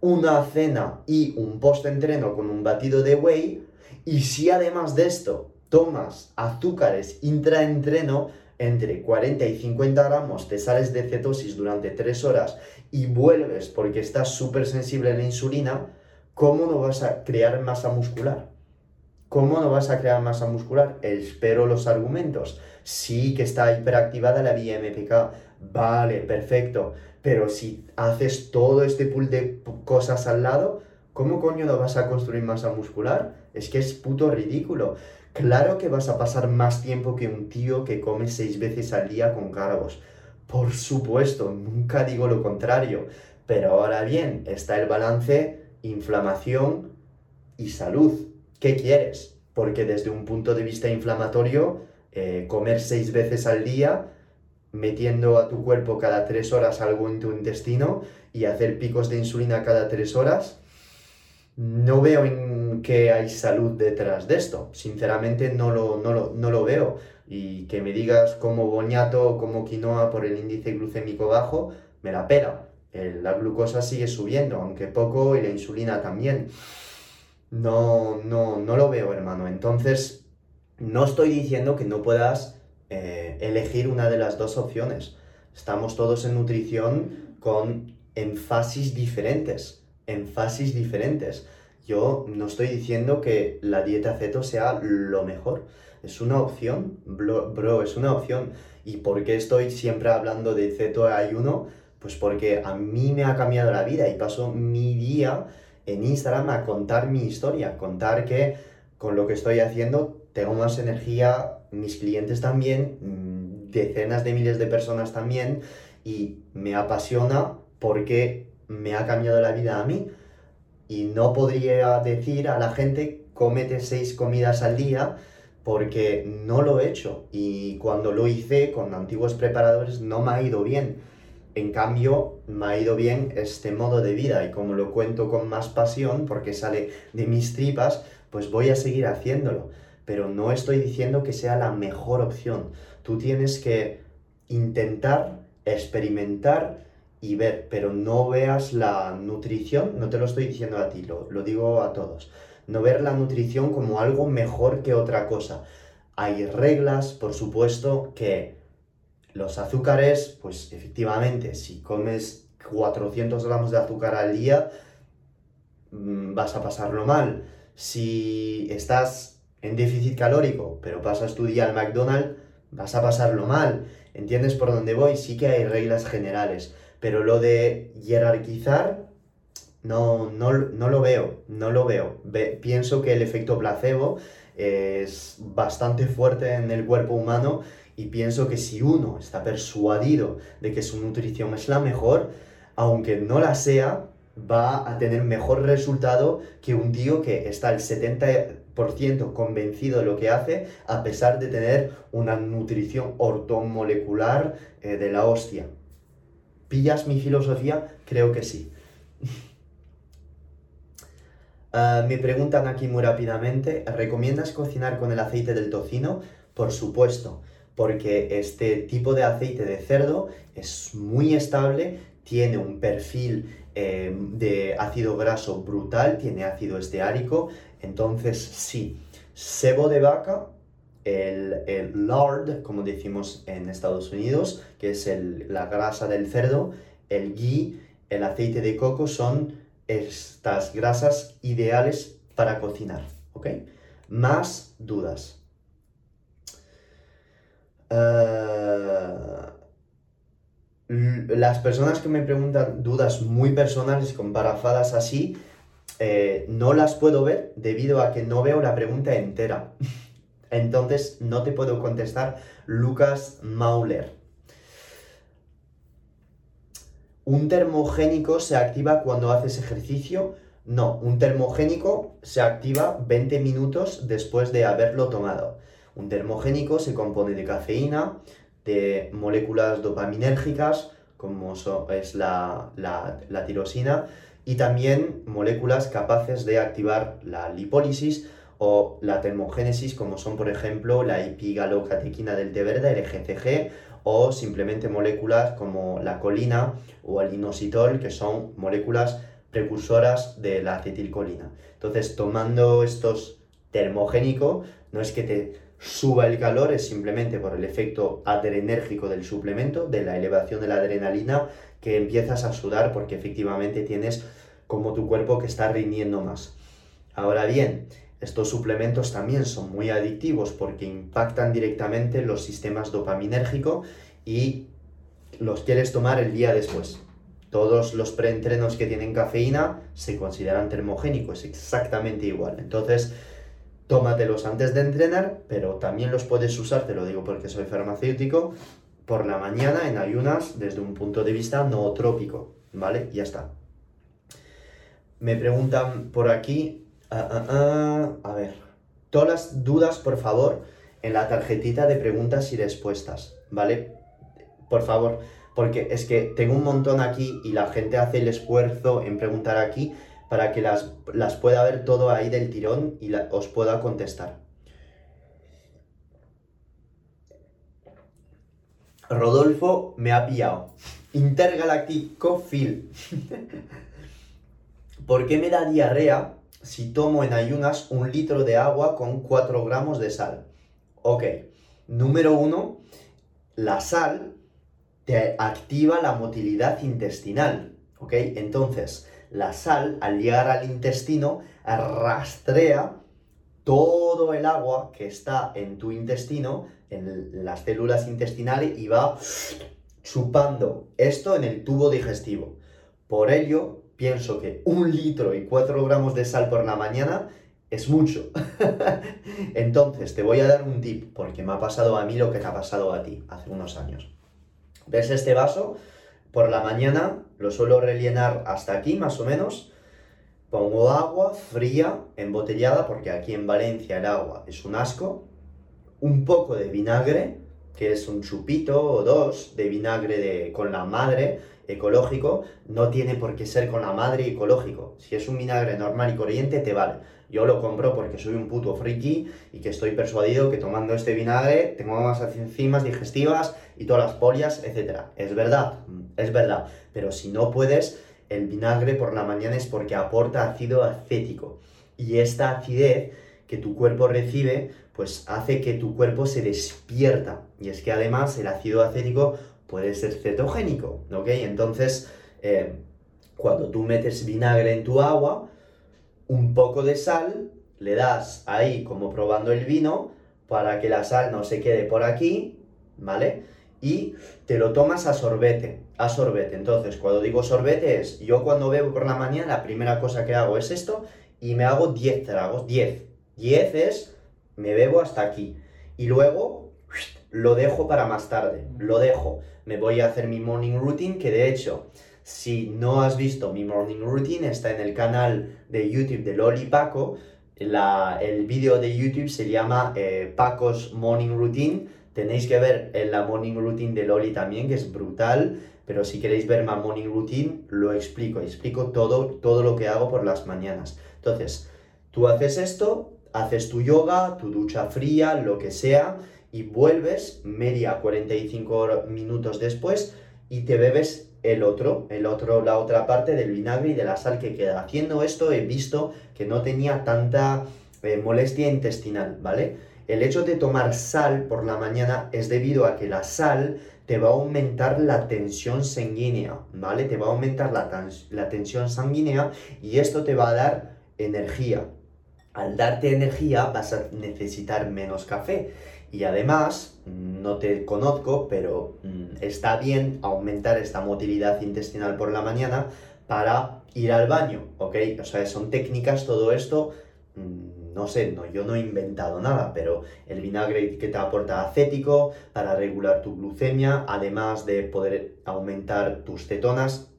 S2: una cena y un post-entreno con un batido de whey. Y si además de esto tomas azúcares intraentreno, entre 40 y 50 gramos, te sales de cetosis durante 3 horas y vuelves porque estás súper sensible a la insulina, ¿cómo no vas a crear masa muscular? ¿Cómo no vas a crear masa muscular? Espero los argumentos. Sí que está hiperactivada la vía MPK. Vale, perfecto. Pero si haces todo este pool de cosas al lado, ¿cómo coño no vas a construir masa muscular? Es que es puto ridículo. Claro que vas a pasar más tiempo que un tío que come seis veces al día con carbos. Por supuesto, nunca digo lo contrario. Pero ahora bien, está el balance inflamación y salud. ¿Qué quieres? Porque desde un punto de vista inflamatorio, eh, comer seis veces al día metiendo a tu cuerpo cada tres horas algo en tu intestino y hacer picos de insulina cada tres horas, no veo en que hay salud detrás de esto. Sinceramente no lo, no lo, veo. Y que me digas como boñato o como quinoa por el índice glucémico bajo, me la pera. La glucosa sigue subiendo, aunque poco, y la insulina también. No, no, no lo veo, hermano. Entonces, no estoy diciendo que no puedas eh, elegir una de las dos opciones. Estamos todos en nutrición con énfasis diferentes, énfasis diferentes. Yo no estoy diciendo que la dieta ceto sea lo mejor. Es una opción, bro, es una opción. ¿Y por qué estoy siempre hablando de ceto ayuno? Pues porque a mí me ha cambiado la vida y paso mi día en Instagram a contar mi historia, contar que con lo que estoy haciendo tengo más energía, mis clientes también, mm, decenas de miles de personas también, y me apasiona porque me ha cambiado la vida a mí. Y no podría decir a la gente, cómete seis comidas al día, porque no lo he hecho y cuando lo hice con antiguos preparadores no me ha ido bien. En cambio, me ha ido bien este modo de vida y como lo cuento con más pasión porque sale de mis tripas, pues voy a seguir haciéndolo. Pero no estoy diciendo que sea la mejor opción. Tú tienes que intentar, experimentar y ver, pero no veas la nutrición, no te lo estoy diciendo a ti, lo, lo digo a todos no ver la nutrición como algo mejor que otra cosa. Hay reglas, por supuesto, que los azúcares, pues efectivamente, si comes 400 gramos de azúcar al día, mm, vas a pasarlo mal. Si estás en déficit calórico, pero pasas tu día al McDonald's, vas a pasarlo mal. ¿Entiendes por dónde voy? Sí que hay reglas generales, pero lo de jerarquizar no, no, lo veo, no lo veo. pienso que el efecto placebo es bastante fuerte en el cuerpo humano y pienso que si uno está persuadido de que su nutrición es la mejor, aunque no la sea, va a tener mejor resultado que un tío que está al 70% convencido de lo que hace, a pesar de tener una nutrición ortomolecular eh, de la hostia. ¿Pillas mi filosofía? Creo que sí. Ah, me preguntan aquí muy rápidamente, ¿recomiendas cocinar con el aceite del tocino? Por supuesto, porque este tipo de aceite de cerdo es muy estable, tiene un perfil eh, de ácido graso brutal, tiene ácido esteárico, entonces sí, sebo de vaca, el, el lard, como decimos en Estados Unidos, que es la grasa del cerdo, el ghee, el aceite de coco son estas grasas ideales para cocinar, ¿ok? Más dudas. Eh, las personas que me preguntan dudas muy personales con parafadas así, eh, no las puedo ver debido a que no veo la pregunta entera. Entonces no te puedo contestar Lucas Mauler. ¿Un termogénico se activa cuando haces ejercicio? No, un termogénico se activa 20 minutos después de haberlo tomado. Un termogénico se compone de cafeína, de moléculas dopaminérgicas, como es la, la tirosina, y también moléculas capaces de activar la lipólisis o la termogénesis, como son por ejemplo la epigalocatequina del té verde, el EGCG, o simplemente moléculas como la colina o el inositol, que son moléculas precursoras de la acetilcolina. Entonces, tomando estos termogénicos, no es que te suba el calor, es simplemente por el efecto adrenérgico del suplemento, de la elevación de la adrenalina, que empiezas a sudar porque efectivamente tienes como tu cuerpo que está rindiendo más. Ahora bien, estos suplementos también son muy adictivos porque impactan directamente los sistemas dopaminérgicos y los quieres tomar el día después. Todos los preentrenos que tienen cafeína se consideran termogénicos, exactamente igual. Entonces, tómatelos antes de entrenar, pero también los puedes usar, te lo digo porque soy farmacéutico, por la mañana en ayunas desde un punto de vista nootrópico, ¿vale? Ya está. Me preguntan por aquí, Ah, ah, ah, a ver. Todas las dudas, por favor, en la tarjetita de preguntas y respuestas, ¿vale? Por favor, porque es que tengo un montón aquí y la gente hace el esfuerzo en preguntar aquí para que las, las pueda ver todo ahí del tirón y os pueda contestar. Rodolfo me ha pillado. Intergaláctico Phil. ¿Por qué me da diarrea si tomo en ayunas un litro de agua con 4 gramos de sal. Ok, número uno, la sal te activa la motilidad intestinal. Ok, entonces la sal al llegar al intestino rastrea todo el agua que está en tu intestino, en las células intestinales y va chupando esto en el tubo digestivo. Por ello, pienso que un litro y cuatro gramos de sal por la mañana es mucho. Entonces, te voy a dar un tip, porque me ha pasado a mí lo que te ha pasado a ti hace unos años. ¿Ves este vaso? Por la mañana lo suelo rellenar hasta aquí, más o menos. Pongo agua fría, embotellada, porque aquí en Valencia el agua es un asco. un poco de vinagre, que es un chupito o dos de vinagre de, con la madre ecológico, no tiene por qué ser con la madre ecológico. Si es un vinagre normal y corriente, te vale. Yo lo compro porque soy un puto friki y que estoy persuadido que tomando este vinagre tengo más enzimas digestivas y todas las polias, etc. Es verdad, es verdad. Pero si no puedes, el vinagre por la mañana es porque aporta ácido acético. Y esta acidez que tu cuerpo recibe, pues hace que tu cuerpo se despierta. Y es que además el ácido acético puede ser cetogénico, ¿ok? Entonces, eh, cuando tú metes vinagre en tu agua, un poco de sal, le das ahí como probando el vino, para que la sal no se quede por aquí, ¿vale? Y te lo tomas a sorbete, a sorbete. Entonces, cuando digo sorbete es, yo cuando bebo por la mañana, la primera cosa que hago es esto, y me hago 10 tragos, 10. 10 es, me bebo hasta aquí. Y luego lo dejo para más tarde, lo dejo. Me voy a hacer mi morning routine, que de hecho, si no has visto mi morning routine, está en el canal de YouTube de Loli Paco. el vídeo de YouTube se llama eh, Paco's Morning Routine. Tenéis que ver en la morning routine de Loli también, que es brutal. Pero si queréis ver mi morning routine, lo explico. Explico todo, todo lo que hago por las mañanas. Entonces, tú haces esto, haces tu yoga, tu ducha fría, lo que sea, y vuelves media 45 minutos después y te bebes el otro, el otro, la otra parte del vinagre y de la sal que queda. Haciendo esto he visto que no tenía tanta eh, molestia intestinal, ¿vale? El hecho de tomar sal por la mañana es debido a que la sal te va a aumentar la tensión sanguínea, ¿vale? Te va a aumentar la, la tensión sanguínea y esto te va a dar energía. Al darte energía vas a necesitar menos café y además, no te conozco, pero mm, está bien aumentar esta motilidad intestinal por la mañana para ir al baño, ¿ok? O sea, son técnicas, todo esto, mm, no sé, no, yo no he inventado nada, pero el vinagre que te aporta acético para regular tu glucemia, además de poder aumentar tus cetonas,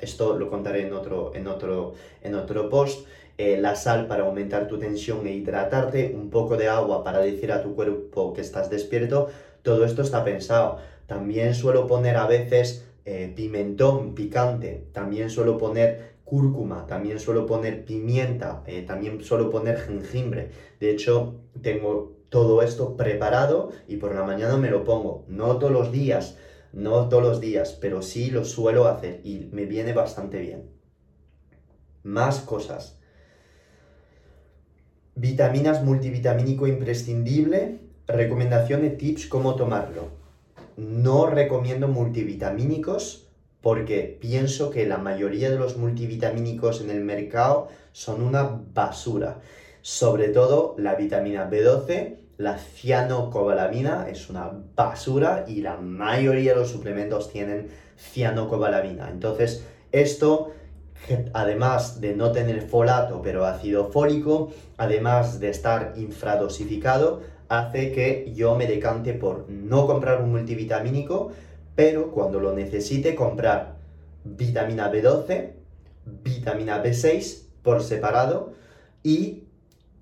S2: esto lo contaré en otro, en otro, en otro post. Eh, la sal para aumentar tu tensión e hidratarte, un poco de agua para decir a tu cuerpo que estás despierto, todo esto está pensado. También suelo poner a veces eh, pimentón picante, también suelo poner cúrcuma, también suelo poner pimienta, eh, también suelo poner jengibre. De hecho, tengo todo esto preparado y por la mañana me lo pongo. No todos los días, no todos los días, pero sí lo suelo hacer y me viene bastante bien. Más cosas. Vitaminas multivitamínico imprescindible. Recomendación de tips cómo tomarlo. No recomiendo multivitamínicos porque pienso que la mayoría de los multivitamínicos en el mercado son una basura. Sobre todo la vitamina B12, la cianocobalamina es una basura y la mayoría de los suplementos tienen cianocobalamina. Entonces, esto además de no tener folato pero ácido fólico, además de estar infradosificado, hace que yo me decante por no comprar un multivitamínico, pero cuando lo necesite comprar vitamina B12, vitamina B6 por separado y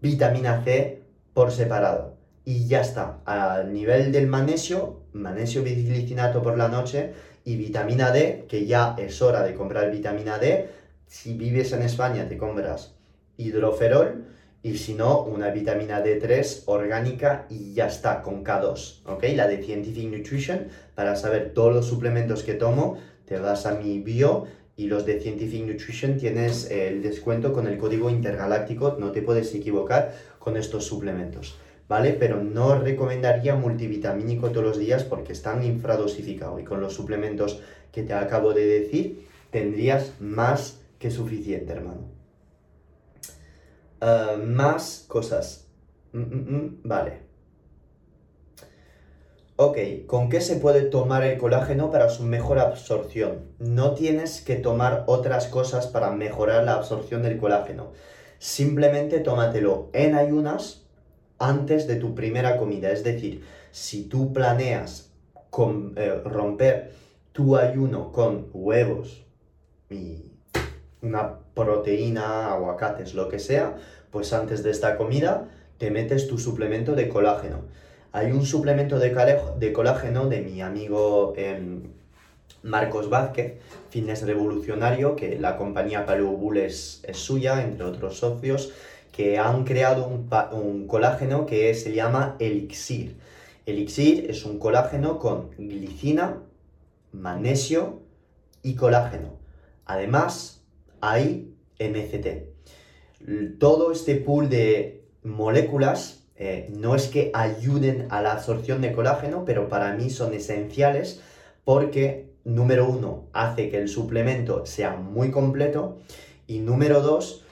S2: vitamina C por separado. Y ya está, al nivel del magnesio, magnesio bicilicinato por la noche y vitamina D, que ya es hora de comprar vitamina D, si vives en España te compras hidroferol y si no, una vitamina D3 orgánica y ya está, con K2, ¿ok? La de Scientific Nutrition, para saber todos los suplementos que tomo, te vas a mi bio y los de Scientific Nutrition tienes el descuento con el código intergaláctico, no te puedes equivocar con estos suplementos, ¿vale? Pero no recomendaría multivitamínico todos los días porque están infradosificados y con los suplementos que te acabo de decir tendrías más que suficiente, hermano. Ah, más cosas. Mm, mm, mm, vale. Ok, ¿con qué se puede tomar el colágeno para su mejor absorción? No tienes que tomar otras cosas para mejorar la absorción del colágeno. Simplemente tómatelo en ayunas antes de tu primera comida. Es decir, si tú planeas eh, romper tu ayuno con huevos y una proteína, aguacates, lo que sea, pues antes de esta comida te metes tu suplemento de colágeno. Hay un suplemento de, de colágeno de mi amigo em, Marcos Vázquez, fitness revolucionario, que la compañía Paleo es, es, suya, entre otros socios, que han creado un, un colágeno que se llama Elixir. Elixir es un colágeno con glicina, magnesio y colágeno. Además, hay MCT. Todo este pool de moléculas eh, no es que ayuden a la absorción de colágeno, pero para mí son esenciales porque, número uno, hace que el suplemento sea muy completo y número dos,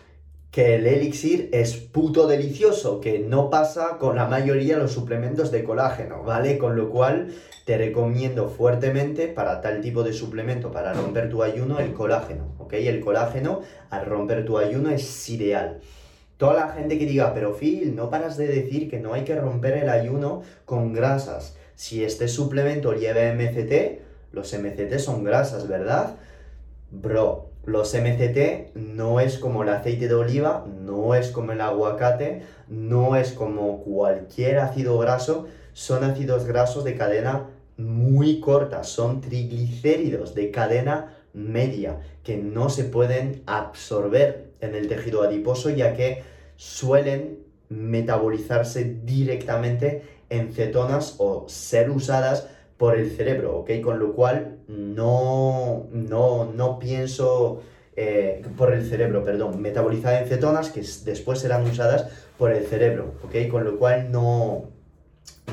S2: que el elixir es puto delicioso, que no pasa con la mayoría de los suplementos de colágeno, ¿vale? Con lo cual te recomiendo fuertemente para tal tipo de suplemento, para romper tu ayuno, el colágeno, ¿ok? El colágeno al romper tu ayuno es ideal. Toda la gente que diga, pero Phil, no paras de decir que no hay que romper el ayuno con grasas. Si este suplemento lleva MCT, los MCT son grasas, ¿verdad? Bro, los MCT no es como el aceite de oliva, no es como el aguacate, no es como cualquier ácido graso, son ácidos grasos de cadena muy corta, son triglicéridos de cadena media que no se pueden absorber en el tejido adiposo ya que suelen metabolizarse directamente en cetonas o ser usadas por el cerebro, ¿ok? Con lo cual no, no, no pienso eh, por el cerebro, perdón, metabolizada en cetonas que después serán usadas por el cerebro, ¿ok? Con lo cual no,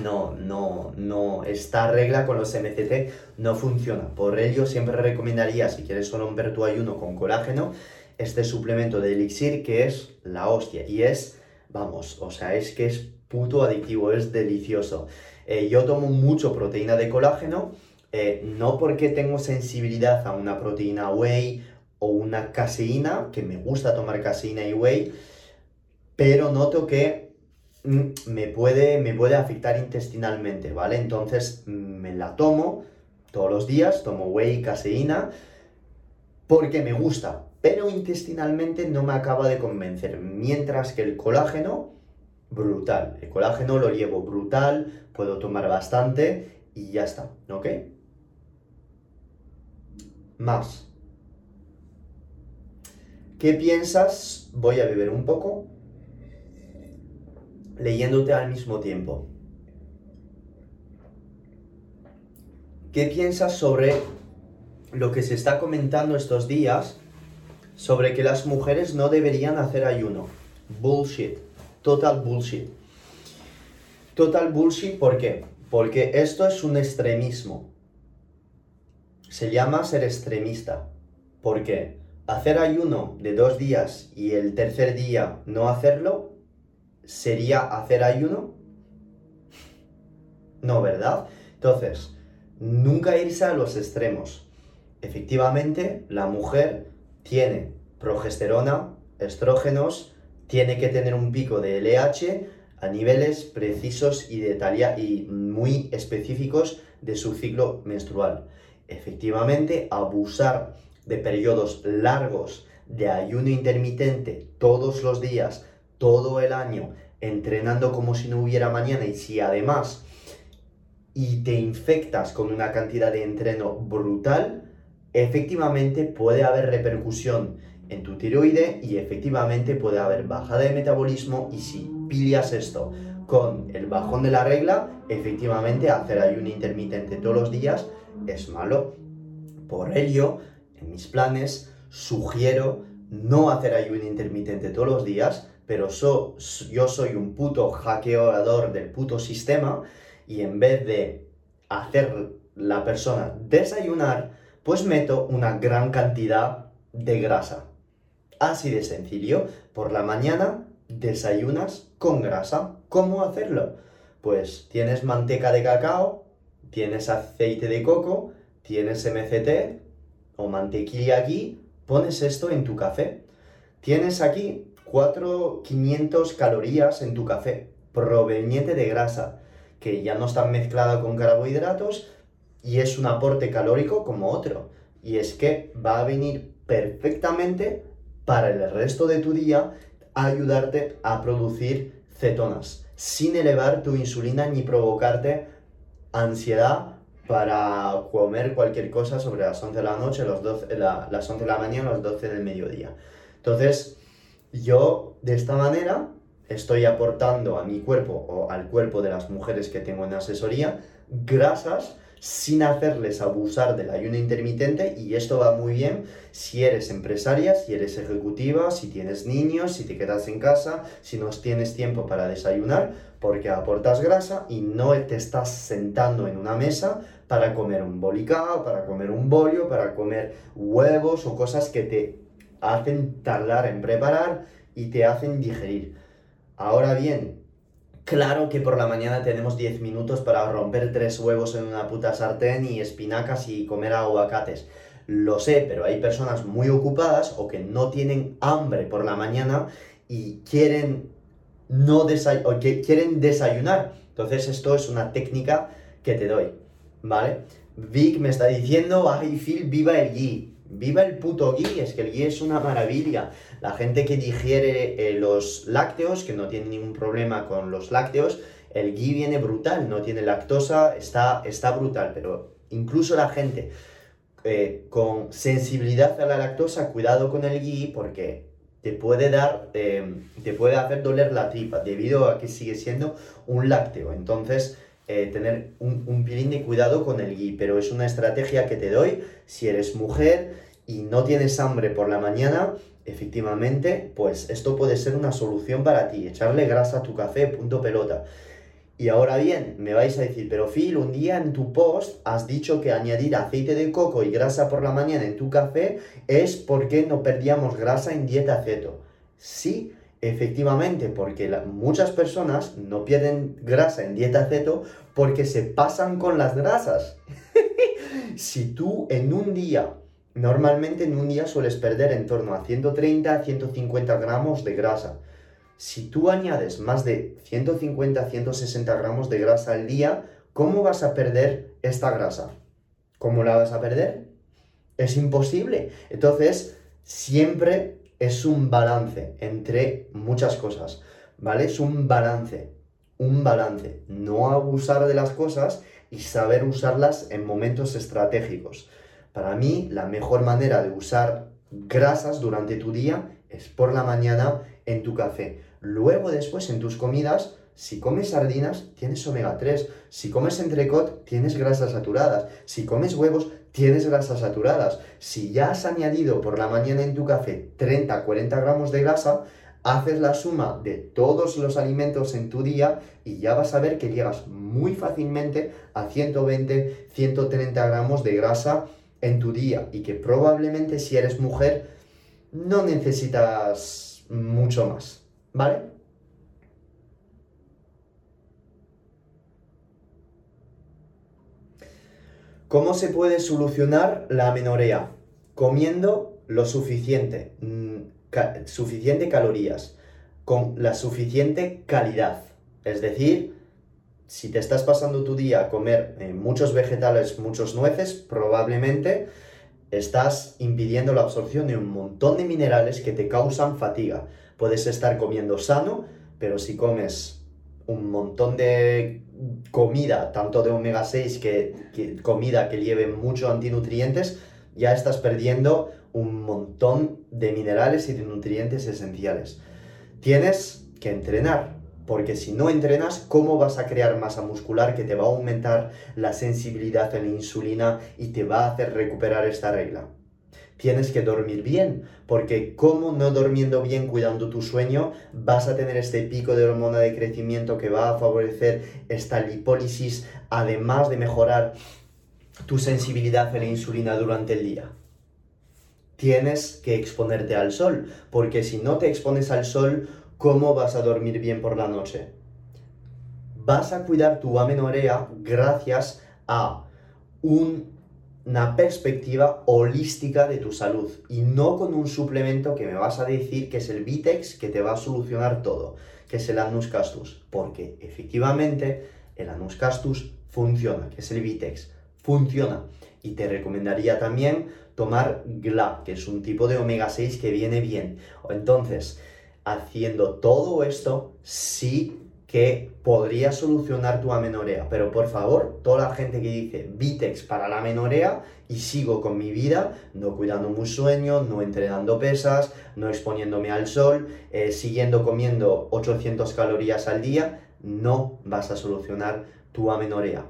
S2: no, no, no, esta regla con los MCT no funciona. Por ello, siempre recomendaría, si quieres romper tu ayuno con colágeno, este suplemento de elixir que es la hostia. Y es, vamos, o sea, es que es puto adictivo, es delicioso. Eh, yo tomo mucho proteína de colágeno, eh, no porque tengo sensibilidad a una proteína whey o una caseína, que me gusta tomar caseína y whey, pero noto que Mm, me puede, me puede afectar intestinalmente, ¿vale? Entonces mm, me la tomo todos los días, tomo whey, caseína, porque me gusta, pero intestinalmente no me acaba de convencer, mientras que el colágeno, brutal, el colágeno lo llevo brutal, puedo tomar bastante y ya está, ¿ok? Más. ¿Qué piensas? Voy a beber un poco leyéndote al mismo tiempo. ¿Qué piensas sobre lo que se está comentando estos días sobre que las mujeres no deberían hacer ayuno? Bullshit. Total bullshit. Total bullshit, ¿por qué? Porque esto es un extremismo. Se llama ser extremista. ¿Por qué? Hacer ayuno de dos días y el tercer día no hacerlo sería hacer ayuno? No, ¿verdad? Entonces, nunca irse a los extremos. Efectivamente, la mujer tiene progesterona, estrógenos, tiene que tener un pico de LH a niveles precisos y, y muy específicos de su ciclo menstrual. Efectivamente, abusar de periodos largos de ayuno intermitente todos los días todo el año entrenando como si no hubiera mañana y si además y te infectas con una cantidad de entreno brutal, efectivamente puede haber repercusión en tu tiroide y efectivamente puede haber bajada de metabolismo y si pillas esto con el bajón de la regla, efectivamente hacer ayuno intermitente todos los días es malo. Por ello, en mis planes sugiero no hacer ayuno intermitente todos los días, pero yo soy un puto hackeador del puto sistema y en vez de hacer la persona desayunar, pues meto una gran cantidad de grasa. Así de sencillo, por la mañana desayunas con grasa. ¿Cómo hacerlo? Pues tienes manteca de cacao, tienes aceite de coco, tienes MCT o mantequilla aquí, pones esto en tu café. Tienes aquí 4.500 calorías en tu café, proveniente de grasa, que ya no está mezclada con carbohidratos y es un aporte calórico como otro. Y es que va a venir perfectamente para el resto de tu día a ayudarte a producir cetonas, sin elevar tu insulina ni provocarte ansiedad para comer cualquier cosa sobre las 11 de la noche, los 12, las 11 de la mañana, los 12 del mediodía. Entonces, yo de esta manera estoy aportando a mi cuerpo o al cuerpo de las mujeres que tengo en asesoría grasas sin hacerles abusar del ayuno intermitente y esto va muy bien si eres empresaria, si eres ejecutiva, si tienes niños, si te quedas en casa, si no tienes tiempo para desayunar, porque aportas grasa y no te estás sentando en una mesa para comer un bolicao, para comer un bolio, para comer huevos o cosas que te hacen tardar en preparar y te hacen digerir. Ahora bien, Claro que por la mañana tenemos 10 minutos para romper tres huevos en una puta sartén y espinacas y comer aguacates. Lo sé, pero hay personas muy ocupadas o que no tienen hambre por la mañana y quieren, no o que quieren desayunar. Entonces esto es una técnica que te doy, ¿vale? Vic me está diciendo, ay Phil, viva el ghee. Viva el puto ghee, es que el ghee es una maravilla. La gente que digiere eh, los lácteos, que no tiene ningún problema con los lácteos, el ghee viene brutal, no tiene lactosa, está, está brutal, pero incluso la gente eh, con sensibilidad a la lactosa, cuidado con el ghee porque te puede dar, em, te puede hacer doler la tripa debido a que sigue siendo un lácteo. Entonces, eh, tener un, un pilín de cuidado con el ghee, pero es una estrategia que te doy si eres mujer y no tienes hambre por la mañana, efectivamente, pues esto puede ser una solución para ti, echarle grasa a tu café, punto pelota. Y ahora bien, me vais a decir, pero Phil, un día en tu post has dicho que añadir aceite de coco y grasa por la mañana en tu café es porque no perdíamos grasa en dieta ceto. Sí, Efectivamente, porque muchas personas no pierden grasa en dieta ceto porque se pasan con las grasas. si tú en un día, normalmente en un día sueles perder en torno a 130 a 150 gramos de grasa. Si tú añades más de 150 a 160 gramos de grasa al día, ¿cómo vas a perder esta grasa? ¿Cómo la vas a perder? Es imposible. Entonces, siempre es un balance entre muchas cosas, ¿vale? Es un balance, un balance. No abusar de las cosas y saber usarlas en momentos estratégicos. Para mí, la mejor manera de usar grasas durante tu día es por la mañana en tu café. Luego, después, en tus comidas, si comes sardinas, tienes omega 3. Si comes entrecot, tienes grasas saturadas. Si comes huevos, tienes grasas saturadas. Si ya has añadido por la mañana en tu café 30, 40 gramos de grasa, haces la suma de todos los alimentos en tu día y ya vas a ver que llegas muy fácilmente a 120, 130 gramos de grasa en tu día y que probablemente si eres mujer no necesitas mucho más, ¿vale? ¿Cómo se puede solucionar la amenorrea? Comiendo lo suficiente, mm, suficiente calorías, con la suficiente calidad. Es decir, si te estás pasando tu día a comer eh, muchos vegetales, muchos nueces, probablemente estás impidiendo la absorción de un montón de minerales que te causan fatiga. Puedes estar comiendo sano, pero si comes un montón de comida, tanto de omega 6 que, comida que lleve muchos antinutrientes, ya estás perdiendo un montón de minerales y de nutrientes esenciales. Tienes que entrenar, porque si no entrenas, ¿cómo vas a crear masa muscular que te va a aumentar la sensibilidad a la insulina y te va a hacer recuperar esta regla? Tienes que dormir bien, porque como no durmiendo bien, cuidando tu sueño, vas a tener este pico de hormona de crecimiento que va a favorecer esta lipólisis, además de mejorar tu sensibilidad a la insulina durante el día. Tienes que exponerte al sol, porque si no te expones al sol, ¿cómo vas a dormir bien por la noche? Vas a cuidar tu amenorrea gracias a un una perspectiva holística de tu salud y no con un suplemento que me vas a decir que es el Vitex que te va a solucionar todo, que es el Anus Castus, porque efectivamente el Anus Castus funciona, que es el Vitex, funciona. Y te recomendaría también tomar GLA, que es un tipo de omega 6 que viene bien. Entonces, Haciendo todo esto, sí que podría solucionar tu amenorea. Pero por favor, toda la gente que dice Vitex para la amenorea y sigo con mi vida, no cuidando mi sueño, no entrenando pesas, no exponiéndome al sol, eh, siguiendo comiendo 800 calorías al día, no vas a solucionar tu amenorea.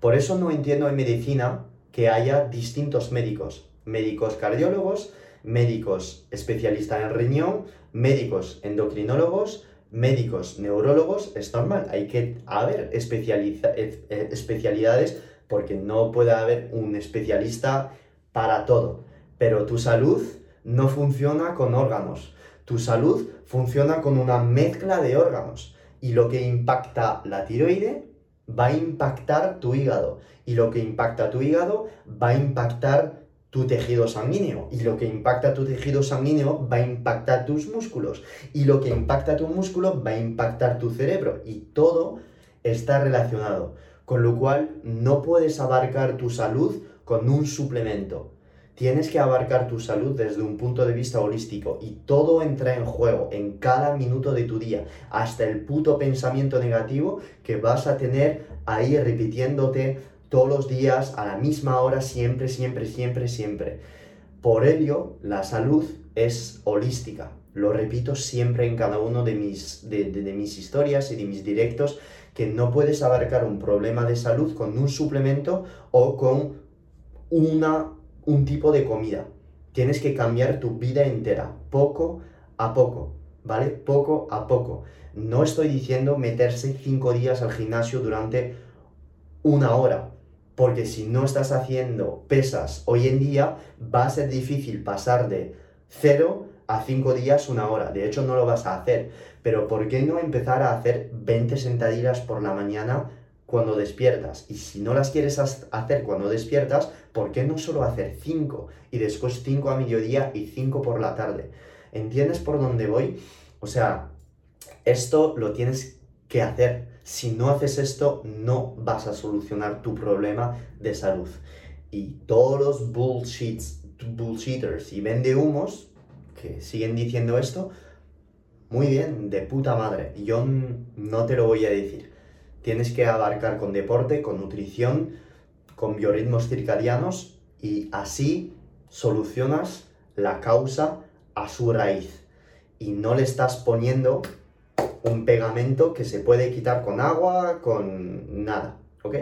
S2: Por eso no entiendo en medicina que haya distintos médicos, médicos cardiólogos, médicos especialistas en riñón, médicos endocrinólogos, médicos, neurólogos, es normal, hay que haber eh, eh, especialidades porque no puede haber un especialista para todo. Pero tu salud no funciona con órganos, tu salud funciona con una mezcla de órganos. Y lo que impacta la tiroide va a impactar tu hígado. Y lo que impacta tu hígado va a impactar tu tejido sanguíneo y lo que impacta tu tejido sanguíneo va a impactar tus músculos y lo que impacta tu músculo va a impactar tu cerebro y todo está relacionado, con lo cual no puedes abarcar tu salud con un suplemento. Tienes que abarcar tu salud desde un punto de vista holístico y todo entra en juego en cada minuto de tu día, hasta el puto pensamiento negativo que vas a tener ahí repitiéndote todos los días, a la misma hora, siempre, siempre, siempre, siempre. Por ello, la salud es holística. Lo repito siempre en cada uno de mis, de, mis historias y de mis directos, que no puedes abarcar un problema de salud con un suplemento o con una, un tipo de comida. Tienes que cambiar tu vida entera, poco a poco, ¿vale? Poco a poco. No estoy diciendo meterse cinco días al gimnasio durante una hora, porque si no estás haciendo pesas hoy en día, va a ser difícil pasar de 0 a 5 días una hora. De hecho, no lo vas a hacer. Pero ¿por qué no empezar a hacer 20 sentadillas por la mañana cuando despiertas? Y si no las quieres hacer cuando despiertas, ¿por qué no solo hacer 5 y después 5 a mediodía y 5 por la tarde? ¿Entiendes por dónde voy? O sea, esto lo tienes que hacer si no haces esto, no vas a solucionar tu problema de salud. Y todos los bullshits, bullshitters y vende humos que siguen diciendo esto, muy bien, de puta madre. Yo no te lo voy a decir. Tienes que abarcar con deporte, con nutrición, con biorritmos circadianos y así solucionas la causa a su raíz. Y no le estás poniendo un pegamento que se puede quitar con agua, con nada, ¿ok?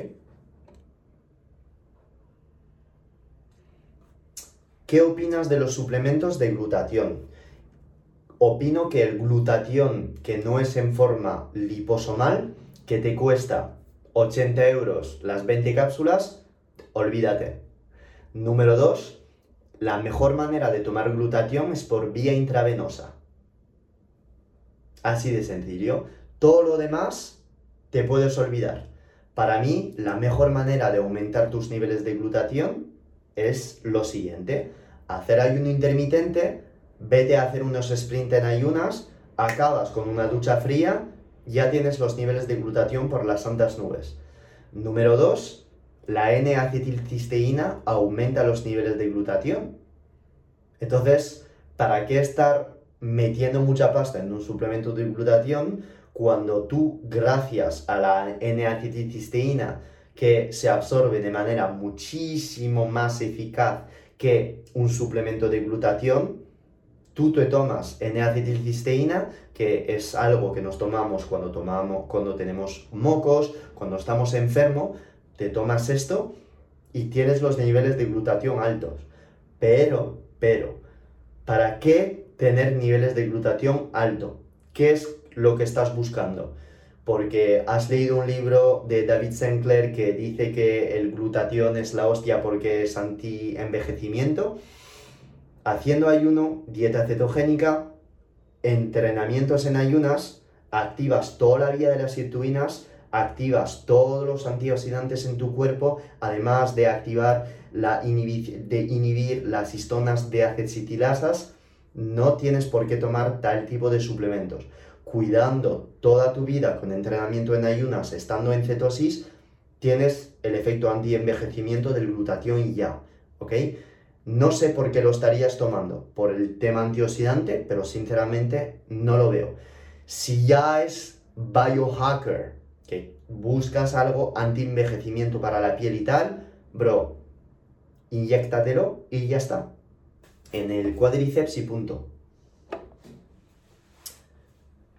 S2: ¿Qué opinas de los suplementos de glutatión? Opino que el glutatión que no es en forma liposomal, que te cuesta 80 euros las 20 cápsulas, olvídate. Número 2. La mejor manera de tomar glutatión es por vía intravenosa. Así de sencillo. Todo lo demás te puedes olvidar. Para mí, la mejor manera de aumentar tus niveles de glutatión es lo siguiente. Hacer ayuno intermitente, vete a hacer unos sprints en ayunas, acabas con una ducha fría, ya tienes los niveles de glutatión por las santas nubes. Número 2. La N-acetilcisteína aumenta los niveles de glutatión. Entonces, ¿para qué estar metiendo mucha pasta en un suplemento de glutatión cuando tú, gracias a la N-acetilcisteína, que se absorbe de manera muchísimo más eficaz que un suplemento de glutatión, tú te tomas N-acetilcisteína, que es algo que nos tomamos cuando, tomamos cuando tenemos mocos, cuando estamos enfermos, te tomas esto y tienes los niveles de glutatión altos. Pero, pero, ¿para qué tener niveles de glutatión alto. ¿Qué es lo que estás buscando? Porque has leído un libro de David Sinclair que dice que el glutatión es la hostia porque es anti-envejecimiento. Haciendo ayuno, dieta cetogénica, entrenamientos en ayunas, activas toda la vía de las sirtuinas, activas todos los antioxidantes en tu cuerpo, además de activar la de inhibir las histonas de acetilasas no tienes por qué tomar tal tipo de suplementos. Cuidando toda tu vida con entrenamiento en ayunas, estando en cetosis, tienes el efecto anti-envejecimiento del glutatión ya, ¿ok? No sé por qué lo estarías tomando, por el tema antioxidante, pero sinceramente no lo veo. Si ya es biohacker, que buscas algo anti-envejecimiento para la piel y tal, bro, inyectatelo y ya está. En el cuádriceps y punto.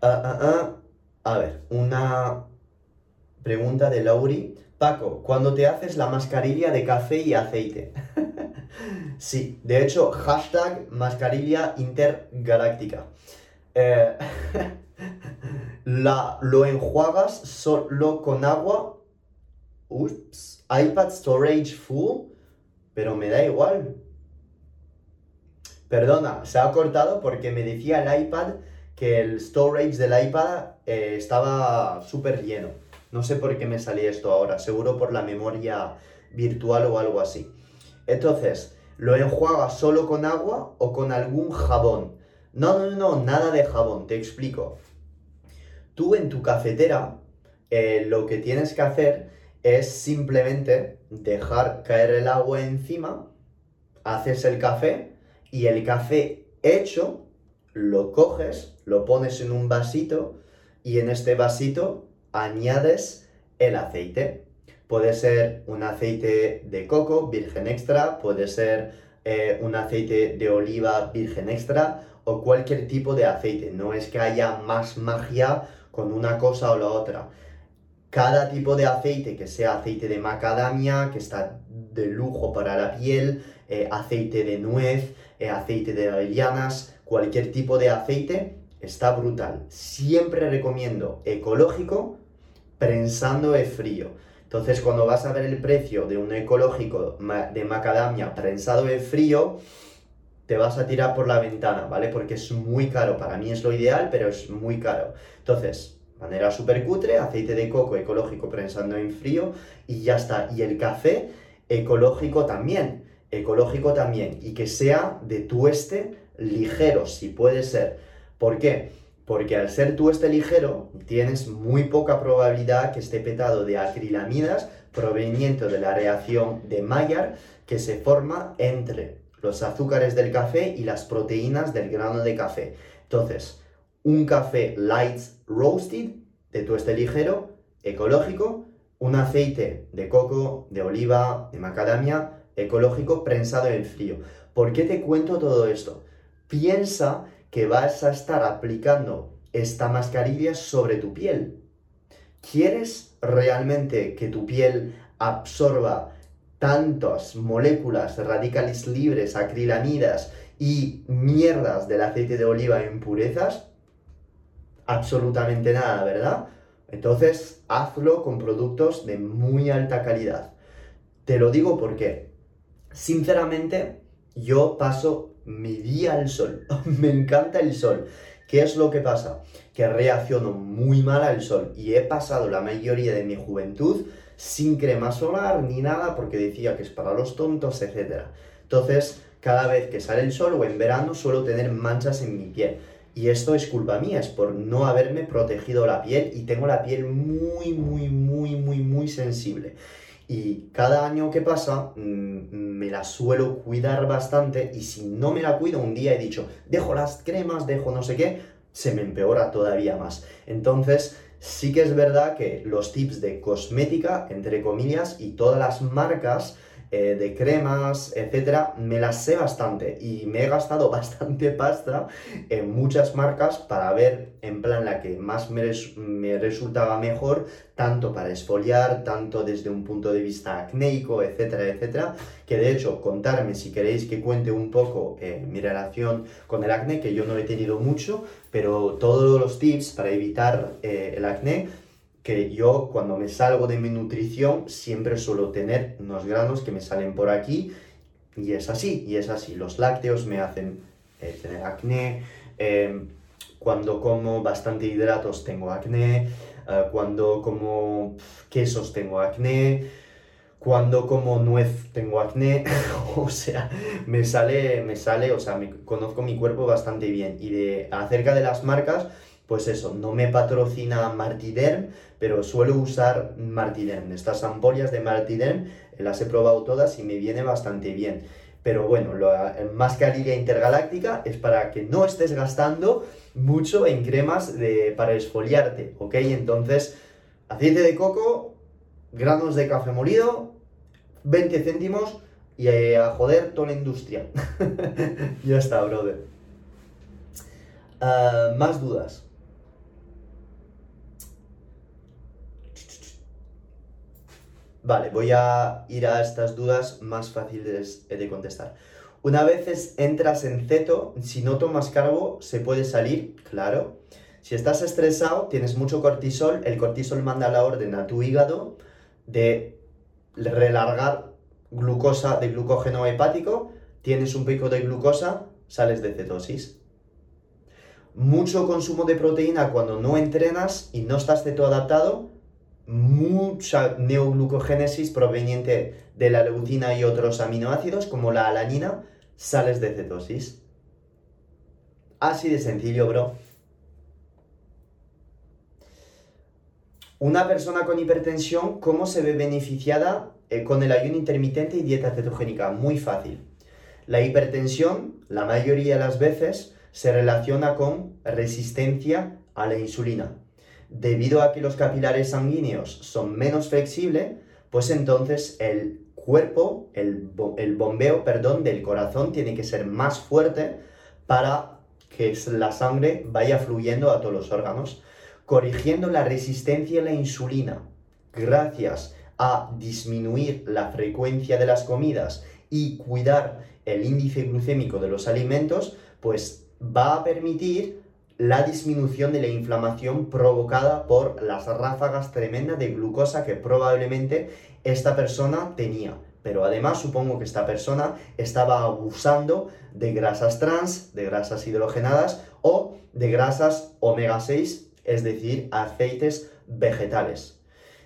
S2: Ah, ah, ah. A ver, una pregunta de Lauri. Paco, cuando te haces la mascarilla de café y aceite. sí, de hecho, hashtag mascarilla intergaláctica. Eh, la, lo enjuagas solo con agua. Ups, iPad storage full, pero me da igual. Perdona, se ha cortado porque me decía el iPad que el storage del iPad eh, estaba súper lleno. No sé por qué me salía esto ahora, seguro por la memoria virtual o algo así. Entonces, ¿lo enjuagas solo con agua o con algún jabón? No, no, no, nada de jabón, te explico. Tú en tu cafetera eh, lo que tienes que hacer es simplemente dejar caer el agua encima, haces el café y el café hecho lo coges, lo pones en un vasito y en este vasito añades el aceite. Puede ser un aceite de coco virgen extra, puede ser eh, un aceite de oliva virgen extra o cualquier tipo de aceite. No es que haya más magia con una cosa o la otra. Cada tipo de aceite, que sea aceite de macadamia, que está de lujo para la piel, eh, aceite de nuez, aceite de avellanas, cualquier tipo de aceite, está brutal. Siempre recomiendo ecológico prensando de frío. Entonces, cuando vas a ver el precio de un ecológico de macadamia prensado de frío, te vas a tirar por la ventana, ¿vale? Porque es muy caro. Para mí es lo ideal, pero es muy caro. Entonces, manera súper cutre, aceite de coco ecológico prensando en frío y ya está. Y el café ecológico también. Ecológico también. Y que sea de tueste ligero, si puede ser. ¿Por qué? Porque al ser tú este ligero, tienes muy poca probabilidad que esté petado de acrilamidas proveniente de la reacción de Maillard que se forma entre los azúcares del café y las proteínas del grano de café. Entonces, un café light roasted de tueste ligero, ecológico, un aceite de coco, de oliva, de macadamia, ecológico, prensado en frío. ¿Por qué te cuento todo esto? Piensa que vas a estar aplicando esta mascarilla sobre tu piel. ¿Quieres realmente que tu piel absorba tantas moléculas radicales libres, acrilamidas y mierdas del aceite de oliva en impurezas? Absolutamente nada, ¿verdad? Entonces, hazlo con productos de muy alta calidad. Te lo digo porque, sinceramente, yo paso mi día al sol. me encanta el sol. ¿Qué es lo que pasa? Que reacciono muy mal al sol y he pasado la mayoría de mi juventud sin crema solar ni nada porque decía que es para los tontos, etc. Entonces, cada vez que sale el sol o en verano suelo tener manchas en mi piel. Y esto es culpa mía, es por no haberme protegido la piel y tengo la piel muy, muy, muy, muy, muy sensible. Y cada año que pasa mm, me la suelo cuidar bastante y si no me la cuido un día he dicho, dejo las cremas, dejo no sé qué, se me empeora todavía más. Entonces, sí que es verdad que los tips de cosmética, entre comillas, y todas las marcas eh, de cremas, etcétera, me las sé bastante y me he gastado bastante pasta en muchas marcas para ver en plan la que más me, resultaba mejor, tanto para esfoliar, tanto desde un punto de vista acnéico, etcétera, etcétera, que de hecho contarme si queréis que cuente un poco eh, mi relación con el acné, que yo no he tenido mucho, pero todos los tips para evitar eh, el acné que yo cuando me salgo de mi nutrición siempre suelo tener unos granos que me salen por aquí y es así, y es así. Los lácteos me hacen eh, tener acné, em, cuando como bastante hidratos tengo acné, eh, cuando como quesos tengo acné, cuando como nuez tengo acné, o sea, me sale, me sale, o sea, me, conozco mi cuerpo bastante bien. Y de acerca de las marcas, pues eso, no me patrocina Martiderm, pero suelo usar Martiderm. Estas ampollas de Martiderm las he probado todas y me viene bastante bien. Pero bueno, la mascarilla intergaláctica es para que no estés gastando mucho en cremas de, para esfoliarte, ¿ok? Entonces, aceite de coco, granos de café molido, 20 céntimos y a joder toda la industria. ya está, brother. Ah, más dudas. Vale, voy a ir a estas dudas más fáciles de contestar. Una vez entras en ceto, si no tomas carbo, se puede salir, claro. Si estás estresado, tienes mucho cortisol, el cortisol manda la orden a tu hígado de relargar glucosa de glucógeno hepático, tienes un pico de glucosa, sales de cetosis. Mucho consumo de proteína cuando no entrenas y no estás cetoadaptado, mucha neoglucogénesis proveniente de la leucina y otros aminoácidos como la alanina, sales de cetosis. Así de sencillo, bro. Una persona con hipertensión, ¿cómo se ve beneficiada eh, con el ayuno intermitente y dieta cetogénica? Muy fácil. La hipertensión, la mayoría de las veces, se relaciona con resistencia a la insulina. Debido a que los capilares sanguíneos son menos flexibles, pues entonces el cuerpo, el, bombeo, perdón, del corazón tiene que ser más fuerte para que la sangre vaya fluyendo a todos los órganos, corrigiendo la resistencia a la insulina. Gracias a disminuir la frecuencia de las comidas y cuidar el índice glucémico de los alimentos, pues va a permitir la disminución de la inflamación provocada por las ráfagas tremendas de glucosa que probablemente esta persona tenía. Pero además supongo que esta persona estaba abusando de grasas trans, de grasas hidrogenadas o de grasas omega 6, es decir, aceites vegetales.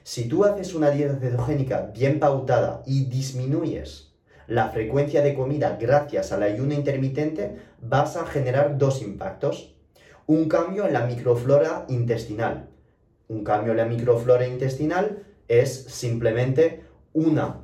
S2: Si tú haces una dieta cetogénica bien pautada y disminuyes la frecuencia de comida gracias al ayuno intermitente, vas a generar dos impactos. Un cambio en la microflora intestinal. Un cambio en la microflora intestinal es simplemente una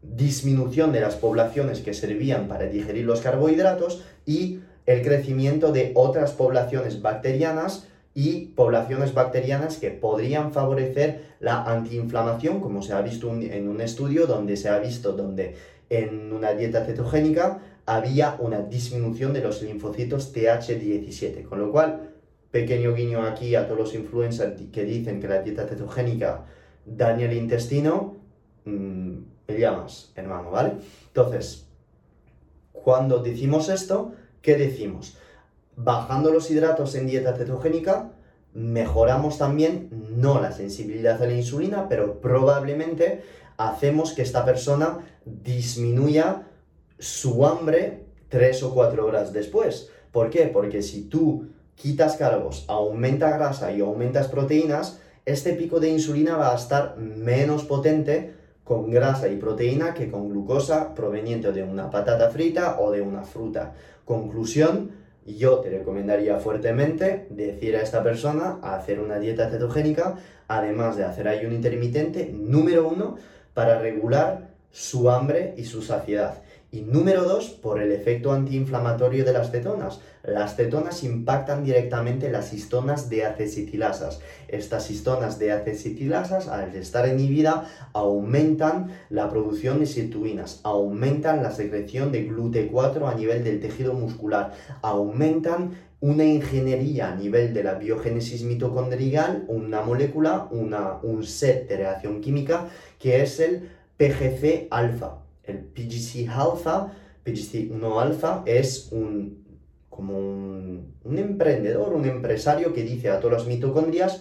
S2: disminución de las poblaciones que servían para digerir los carbohidratos y el crecimiento de otras poblaciones bacterianas y poblaciones bacterianas que podrían favorecer la antiinflamación, como se ha visto en un estudio donde se ha visto donde en una dieta cetogénica había una disminución de los linfocitos TH17, con lo cual, pequeño guiño aquí a todos los influencers que dicen que la dieta cetogénica daña el intestino, mm, me llamas, hermano, ¿vale? Entonces, cuando decimos esto, ¿qué decimos? Bajando los hidratos en dieta cetogénica, mejoramos también, no la sensibilidad a la insulina, pero probablemente hacemos que esta persona disminuya su hambre tres o cuatro horas después. ¿Por qué? Porque si tú quitas carbos, aumenta grasa y aumentas proteínas, este pico de insulina va a estar menos potente con grasa y proteína que con glucosa proveniente de una patata frita o de una fruta. Conclusión, yo te recomendaría fuertemente decir a esta persona hacer una dieta cetogénica, además de hacer ayuno intermitente, número uno, para regular su hambre y su saciedad. Y número dos, por el efecto antiinflamatorio de las cetonas. Las cetonas impactan directamente las histonas de acecitilasas. Estas histonas de acecitilasas, al estar inhibida, aumentan la producción de sirtuinas, aumentan la secreción de GLUT4 a nivel del tejido muscular, aumentan una ingeniería a nivel de la biogénesis mitocondrial, una molécula, una, un set de reacción química que es el PGC alfa. El PGC alfa, PGC 1 alfa es un, como un, un, emprendedor, un empresario que dice a todas las mitocondrias,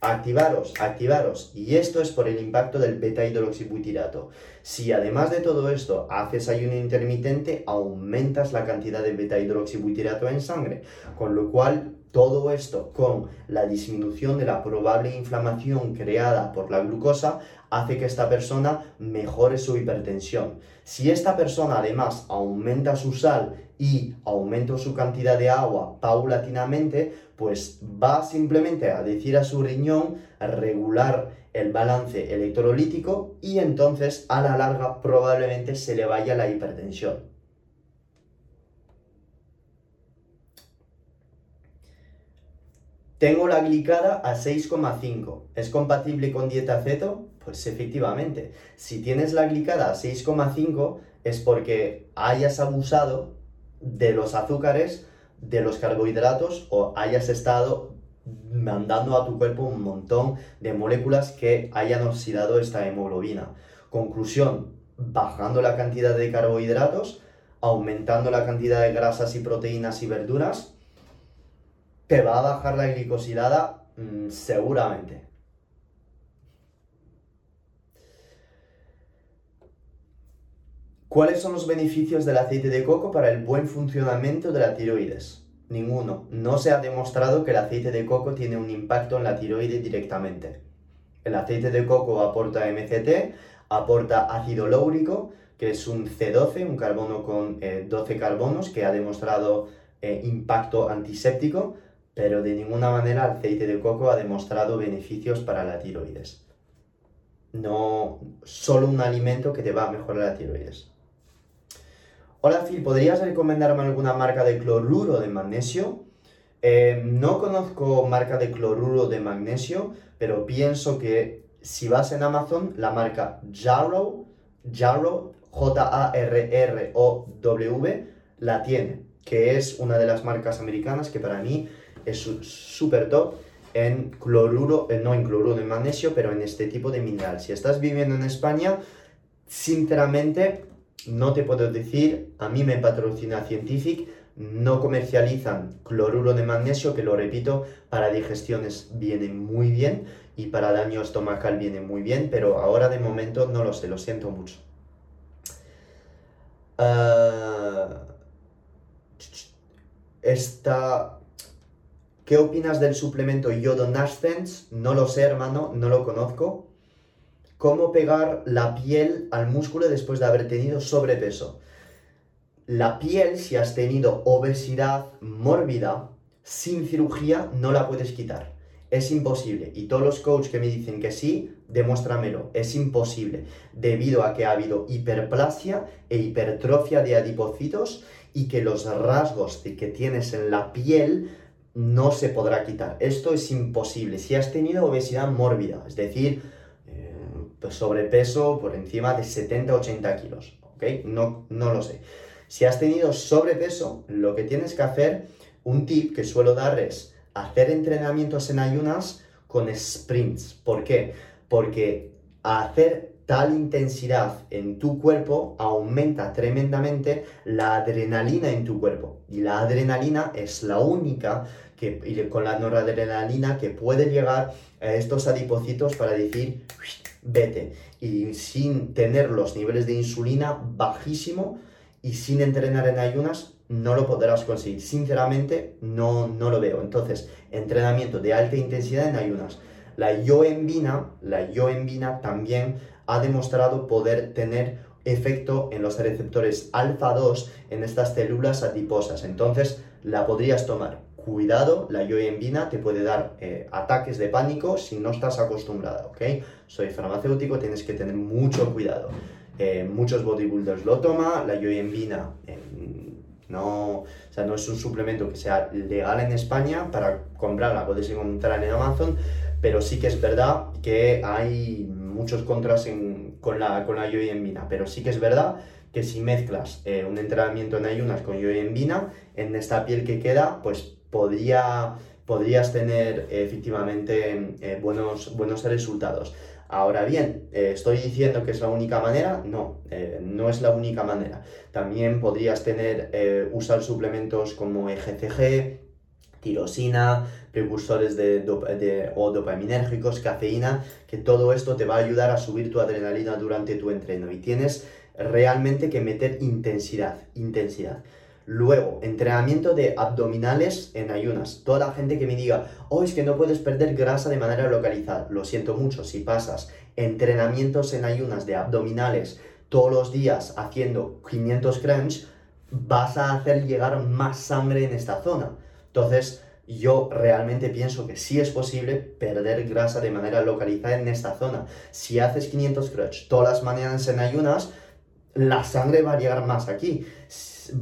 S2: activaros, activaros. Y esto es por el impacto del beta hidroxibutirato. Si además de todo esto haces ayuno intermitente, aumentas la cantidad de beta hidroxibutirato en sangre, con lo cual todo esto con la disminución de la probable inflamación creada por la glucosa hace que esta persona mejore su hipertensión. Si esta persona además aumenta su sal y aumento su cantidad de agua paulatinamente, pues va simplemente a decir a su riñón regular el balance electrolítico y entonces a la larga probablemente se le vaya la hipertensión. Tengo la glicada a 6,5. ¿Es compatible con dieta ceto? Pues efectivamente. Si tienes la glicada a 6,5 es porque hayas abusado de los azúcares, de los carbohidratos o hayas estado mandando a tu cuerpo un montón de moléculas que hayan oxidado esta hemoglobina. Conclusión, bajando la cantidad de carbohidratos, aumentando la cantidad de grasas y proteínas y verduras, te va a bajar la glicosilada mm, seguramente. ¿Cuáles son los beneficios del aceite de coco para el buen funcionamiento de la tiroides? Ninguno. No se ha demostrado que el aceite de coco tiene un impacto en la tiroides directamente. El aceite de coco aporta MCT, aporta ácido láurico, que es un C12, un carbono con 12 eh, carbonos, que ha demostrado eh, impacto antiséptico, pero de ninguna manera el aceite de coco ha demostrado beneficios para la tiroides. No solo un alimento que te va a mejorar la tiroides. Hola Phil, ¿podrías recomendarme alguna marca de cloruro de magnesio? Eh, no conozco marca de cloruro de magnesio, pero pienso que si vas en Amazon, la marca Jarrow, Jarrow, J-A-R-R-O-W, la tiene, que es una de las marcas americanas que para mí es súper top en cloruro, eh, no en cloruro de magnesio, pero en este tipo de mineral. Si estás viviendo en España, sinceramente no te puedo decir, a mí me patrocina Scientific, no comercializan cloruro de magnesio, que lo repito, para digestiones viene muy bien y para daño estomacal viene muy bien, pero ahora de momento no lo sé, lo siento mucho. Uh, esta ¿Qué opinas del suplemento Yodo Nascence? No lo sé, hermano, no lo conozco. ¿Cómo pegar la piel al músculo después de haber tenido sobrepeso? La piel, si has tenido obesidad mórbida, sin cirugía, no la puedes quitar. Es imposible. Y todos los coaches que me dicen que sí, demuéstramelo. Es imposible. Debido a que ha habido hiperplasia e hipertrofia de adipocitos y que los rasgos que tienes en la piel no se podrá quitar. Esto es imposible. Si has tenido obesidad mórbida, es decir, sobrepeso por encima de 70-80 kilos, ¿ok? No, no lo sé. Si has tenido sobrepeso, lo que tienes que hacer, un tip que suelo dar es hacer entrenamientos en ayunas con sprints. ¿Por qué? Porque hacer tal intensidad en tu cuerpo aumenta tremendamente la adrenalina en tu cuerpo. Y la adrenalina es la única que, con la noradrenalina que puede llegar a estos adipocitos para decir, vete. Y sin tener los niveles de insulina bajísimo y sin entrenar en ayunas, no lo podrás conseguir. Sinceramente, no, no lo veo. Entonces, entrenamiento de alta intensidad en ayunas. La yoembina, la yoembina también ha demostrado poder tener efecto en los receptores alfa 2 en estas células adiposas. Entonces, la podrías tomar. Cuidado, la yoembina te puede dar eh, ataques de pánico si no estás acostumbrada, ¿ok? Soy farmacéutico, tienes que tener mucho cuidado. Eh, muchos bodybuilders lo toman, la yoembina eh, no, o sea, no es un suplemento que sea legal en España, para comprarla puedes encontrar en Amazon, pero sí que es verdad que hay muchos contras con la, con la yoyembina, pero sí que es verdad que si mezclas eh, un entrenamiento en ayunas con yoyembina, en esta piel que queda, pues podría, podrías tener efectivamente eh, buenos, buenos resultados. Ahora bien, eh, ¿estoy diciendo que es la única manera? No, no es la única manera. También podrías tener, usar suplementos como EGCG, tirosina, precursores de, o dopaminérgicos, cafeína, que todo esto te va a ayudar a subir tu adrenalina durante tu entreno y tienes realmente que meter intensidad, intensidad. Luego, entrenamiento de abdominales en ayunas. Toda la gente que me diga, oh, es que no puedes perder grasa de manera localizada. Lo siento mucho, si pasas entrenamientos en ayunas de abdominales todos los días haciendo 500 crunch, vas a hacer llegar más sangre en esta zona. Entonces, yo realmente pienso que sí es posible perder grasa de manera localizada en esta zona. Si haces 500 crunch todas las mañanas en ayunas, la sangre va a llegar más aquí.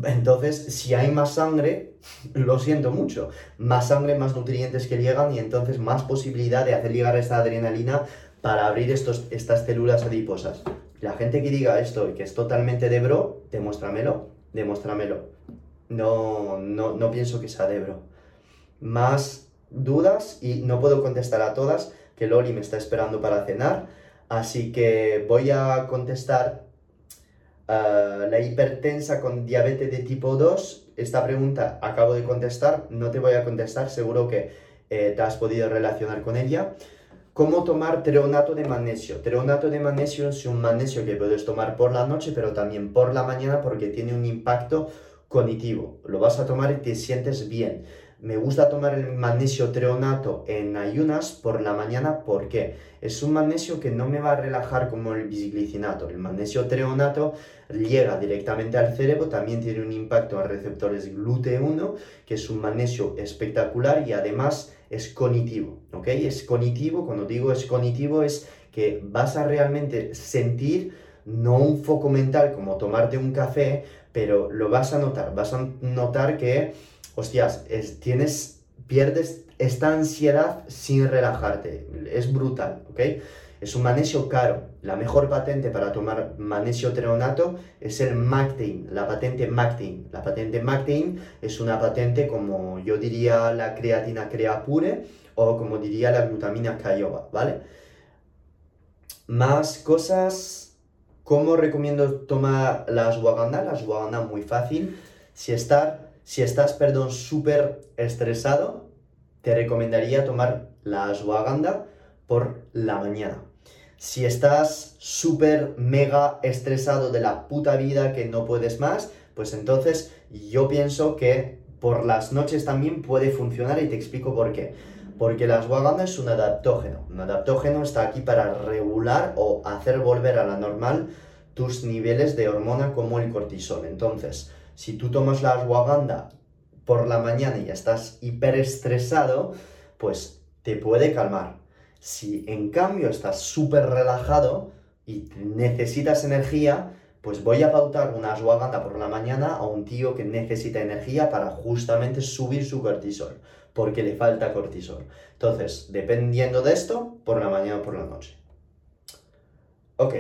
S2: Entonces, si hay más sangre, lo siento mucho, más sangre, más nutrientes que llegan y entonces más posibilidad de hacer llegar esta adrenalina para abrir estos, estas células adiposas. La gente que diga esto y que es totalmente de bro, demuéstramelo, demuéstramelo. No, no, no pienso que sea de bro. Más dudas y no puedo contestar a todas, que Loli me está esperando para cenar, así que voy a contestar Ah, la hipertensa con diabetes de tipo 2, esta pregunta acabo de contestar, no te voy a contestar, seguro que eh, te has podido relacionar con ella. ¿Cómo tomar treonato de magnesio? Treonato de magnesio es un magnesio que puedes tomar por la noche, pero también por la mañana porque tiene un impacto cognitivo. Lo vas a tomar y te sientes bien. Me gusta tomar el magnesio treonato en ayunas por la mañana porque es un magnesio que no me va a relajar como el bisglicinato. El magnesio treonato llega directamente al cerebro, también tiene un impacto en receptores GLUT1, que es un magnesio espectacular y además es cognitivo, ¿ok? Es cognitivo, cuando digo es cognitivo es que vas a realmente sentir no un foco mental como tomarte un café, pero lo vas a notar, vas a notar que hostias, tienes, pierdes esta ansiedad sin relajarte. Es brutal, ¿ok? Es un magnesio caro. La mejor patente para tomar magnesio treonato es el MACTEIN, la patente MACTEIN. La patente MACTEIN es una patente como yo diría la creatina creapure o como diría la glutamina cayoba, ¿vale? Más cosas, ¿cómo recomiendo tomar la ashwagandha? La ashwagandha muy fácil. Si estás si estás, perdón, súper estresado, te recomendaría tomar la ashwagandha por la mañana. Si estás súper mega estresado de la puta vida que no puedes más, pues entonces yo pienso que por las noches también puede funcionar y te explico por qué. Porque la ashwagandha es un adaptógeno. Un adaptógeno está aquí para regular o hacer volver a la normal tus niveles de hormona como el cortisol. Entonces, si tú tomas la ashwagandha por la mañana y estás hiperestresado, pues te puede calmar. Si en cambio estás súper relajado y necesitas energía, pues voy a pautar una ashwagandha por la mañana a un tío que necesita energía para justamente subir su cortisol, porque le falta cortisol. Entonces, dependiendo de esto, por la mañana o por la noche. Ok,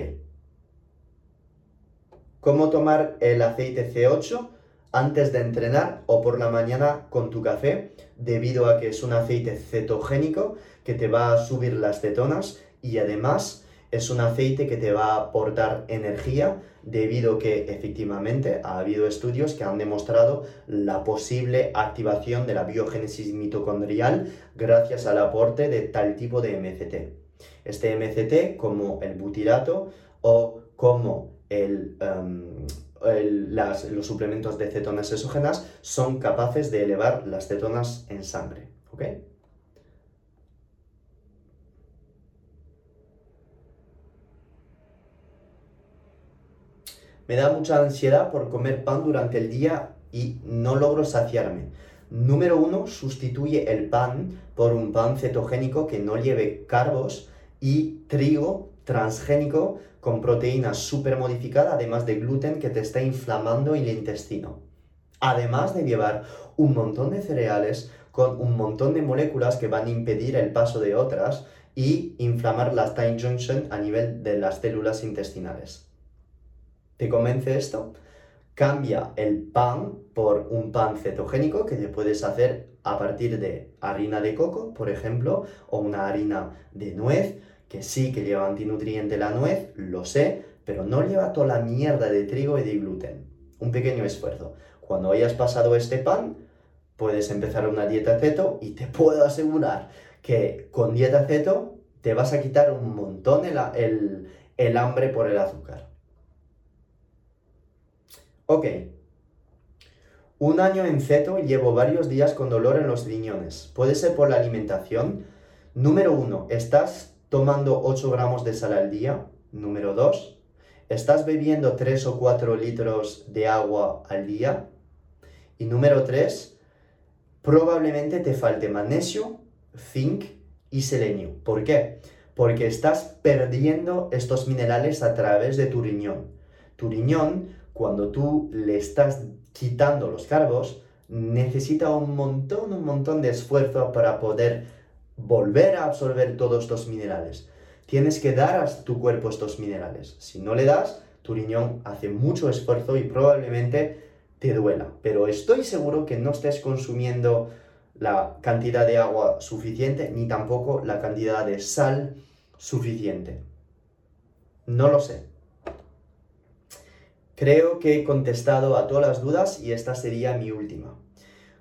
S2: cómo tomar el aceite C8 antes de entrenar o por la mañana con tu café, debido a que es un aceite cetogénico que te va a subir las cetonas y además es un aceite que te va a aportar energía debido que efectivamente ha habido estudios que han demostrado la posible activación de la biogénesis mitocondrial gracias al aporte de tal tipo de MCT. Este MCT como el butirato o como Em, los suplementos de cetonas exógenas son capaces de elevar las cetonas en sangre. ¿Ok? Me da mucha ansiedad por comer pan durante el día y no logro saciarme. Número uno, sustituye el pan por un pan cetogénico que no lleve carbos y trigo transgénico con proteína super modificada, además de gluten que te está inflamando el intestino. Además de llevar un montón de cereales con un montón de moléculas que van a impedir el paso de otras y inflamar la time junction a nivel de las células intestinales. ¿Te convence esto? Cambia el pan por un pan cetogénico que te puedes hacer a partir de harina de coco, por ejemplo, o una harina de nuez, que sí que lleva antinutriente la nuez, lo sé, pero no lleva toda la mierda de trigo y de gluten. Un pequeño esfuerzo. Cuando hayas pasado este pan, puedes empezar una dieta ceto y te puedo asegurar que con dieta ceto te vas a quitar un montón el, el hambre por el azúcar. Ok. Un año en ceto y llevo varios días con dolor en los riñones. Puede ser por la alimentación. Número uno, estás tomando 8 gramos de sal al día. Número 2, ¿estás bebiendo 3 o 4 litros de agua al día? Y número 3, probablemente te falte magnesio, zinc y selenio. ¿Por qué? Porque estás perdiendo estos minerales a través de tu riñón. Tu riñón, cuando tú le estás quitando los carbos, necesita un montón, un montón de esfuerzo para poder volver a absorber todos estos minerales. Tienes que dar a tu cuerpo estos minerales. Si no le das, tu riñón hace mucho esfuerzo y probablemente te duela. Pero estoy seguro que no estés consumiendo la cantidad de agua suficiente ni tampoco la cantidad de sal suficiente. No lo sé. Creo que he contestado a todas las dudas y esta sería mi última.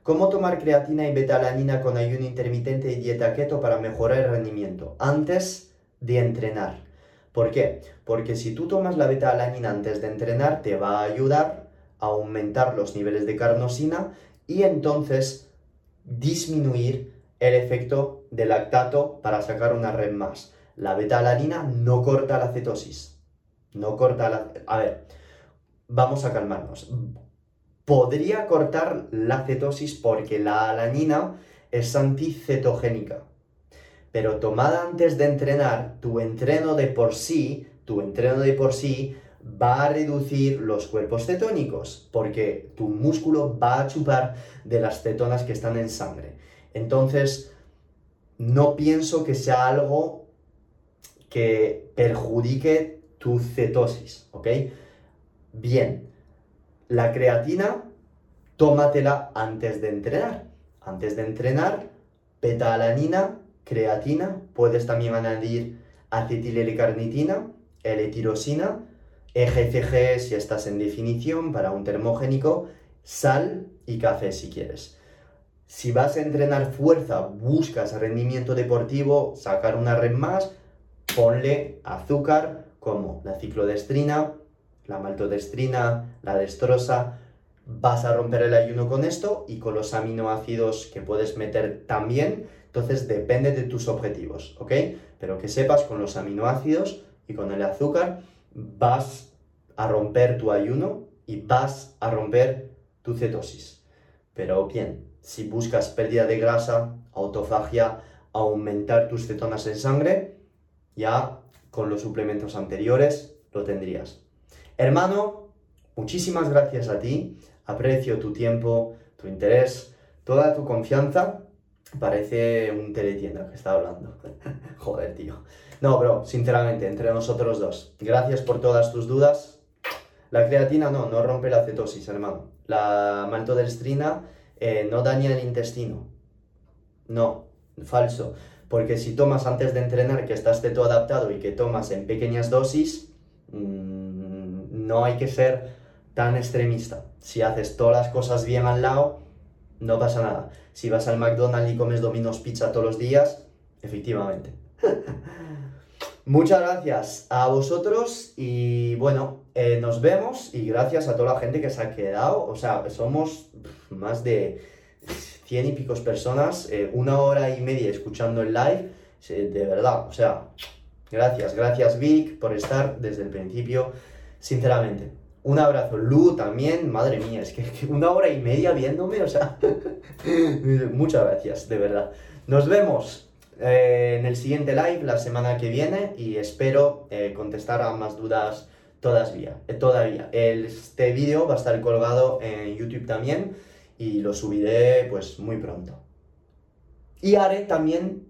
S2: ¿Cómo tomar creatina y betalanina con ayuno intermitente y dieta keto para mejorar el rendimiento antes de entrenar? ¿Por qué? Porque si tú tomas la betalanina antes de entrenar te va a ayudar a aumentar los niveles de carnosina y entonces disminuir el efecto del lactato para sacar una red más. La betalanina no corta la cetosis. No corta la... A ver, vamos a calmarnos. Podría cortar la cetosis porque la alanina es anticetogénica. Pero tomada antes de entrenar, tu entreno de por sí, tu entreno de por sí va a reducir los cuerpos cetónicos, porque tu músculo va a chupar de las cetonas que están en sangre. Entonces, no pienso que sea algo que perjudique tu cetosis, ¿ok? Bien, la creatina, tómatela antes de entrenar. Antes de entrenar, beta-alanina, creatina, puedes también añadir acetil-L-carnitina, L-tirosina, EGCG si estás en definición para un termogénico, sal y café si quieres. Si vas a entrenar fuerza, buscas rendimiento deportivo, sacar una red más, ponle azúcar como la ciclodestrina, la maltodestrina, la destrosa. Vas a romper el ayuno con esto y con los aminoácidos que puedes meter también. Entonces depende de tus objetivos, ¿ok? Pero que sepas con los aminoácidos y con el azúcar vas a romper tu ayuno y vas a romper tu cetosis. Pero bien, si buscas pérdida de grasa, autofagia, aumentar tus cetonas en sangre, ya con los suplementos anteriores lo tendrías. Hermano, muchísimas gracias a ti, aprecio tu tiempo, tu interés, toda tu confianza. Parece un teletienda que está hablando. Joder, tío. No, bro, sinceramente, entre nosotros dos. Gracias por todas tus dudas. La creatina no, no rompe la cetosis, hermano. La maltodextrina eh, no daña el intestino. No, falso. Porque si tomas antes de entrenar, que estás todo adaptado y que tomas en pequeñas dosis, mmm, no hay que ser tan extremista. Si haces todas las cosas bien al lado, no pasa nada. Si vas al McDonald's y comes Domino's Pizza todos los días, efectivamente. Muchas gracias a vosotros y bueno, eh, nos vemos y gracias a toda la gente que se ha quedado. O sea, somos más de cien y picos personas, eh, una hora y media escuchando el live. De verdad, o sea, gracias, gracias Vic por estar desde el principio, sinceramente. Un abrazo, Lu también, madre mía, es que, una hora y media viéndome, o sea, muchas gracias, de verdad. Nos vemos eh, en el siguiente live la semana que viene y espero eh, contestar a más dudas todavía. Eh, todavía. Este vídeo va a estar colgado en YouTube también y lo subiré pues muy pronto. Y haré también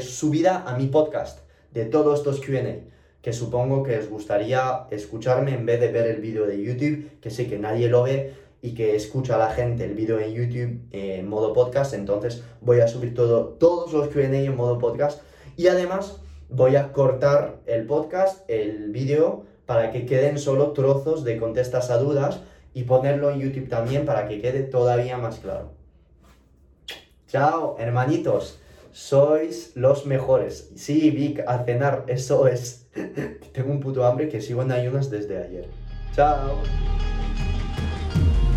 S2: subida a mi podcast de todos estos QA que supongo que os gustaría escucharme en vez de ver el vídeo de YouTube, que sé que nadie lo ve y que escucha a la gente el vídeo en YouTube en modo podcast, entonces voy a subir todo, todos los Q&A en modo podcast y además voy a cortar el podcast, el vídeo, para que queden solo trozos de contestas a dudas y ponerlo en YouTube también para que quede todavía más claro. Chao, hermanitos. Sois los mejores. Sí, Vic, a cenar, eso es. Tengo un puto hambre que sigo en ayunas desde ayer. Chao.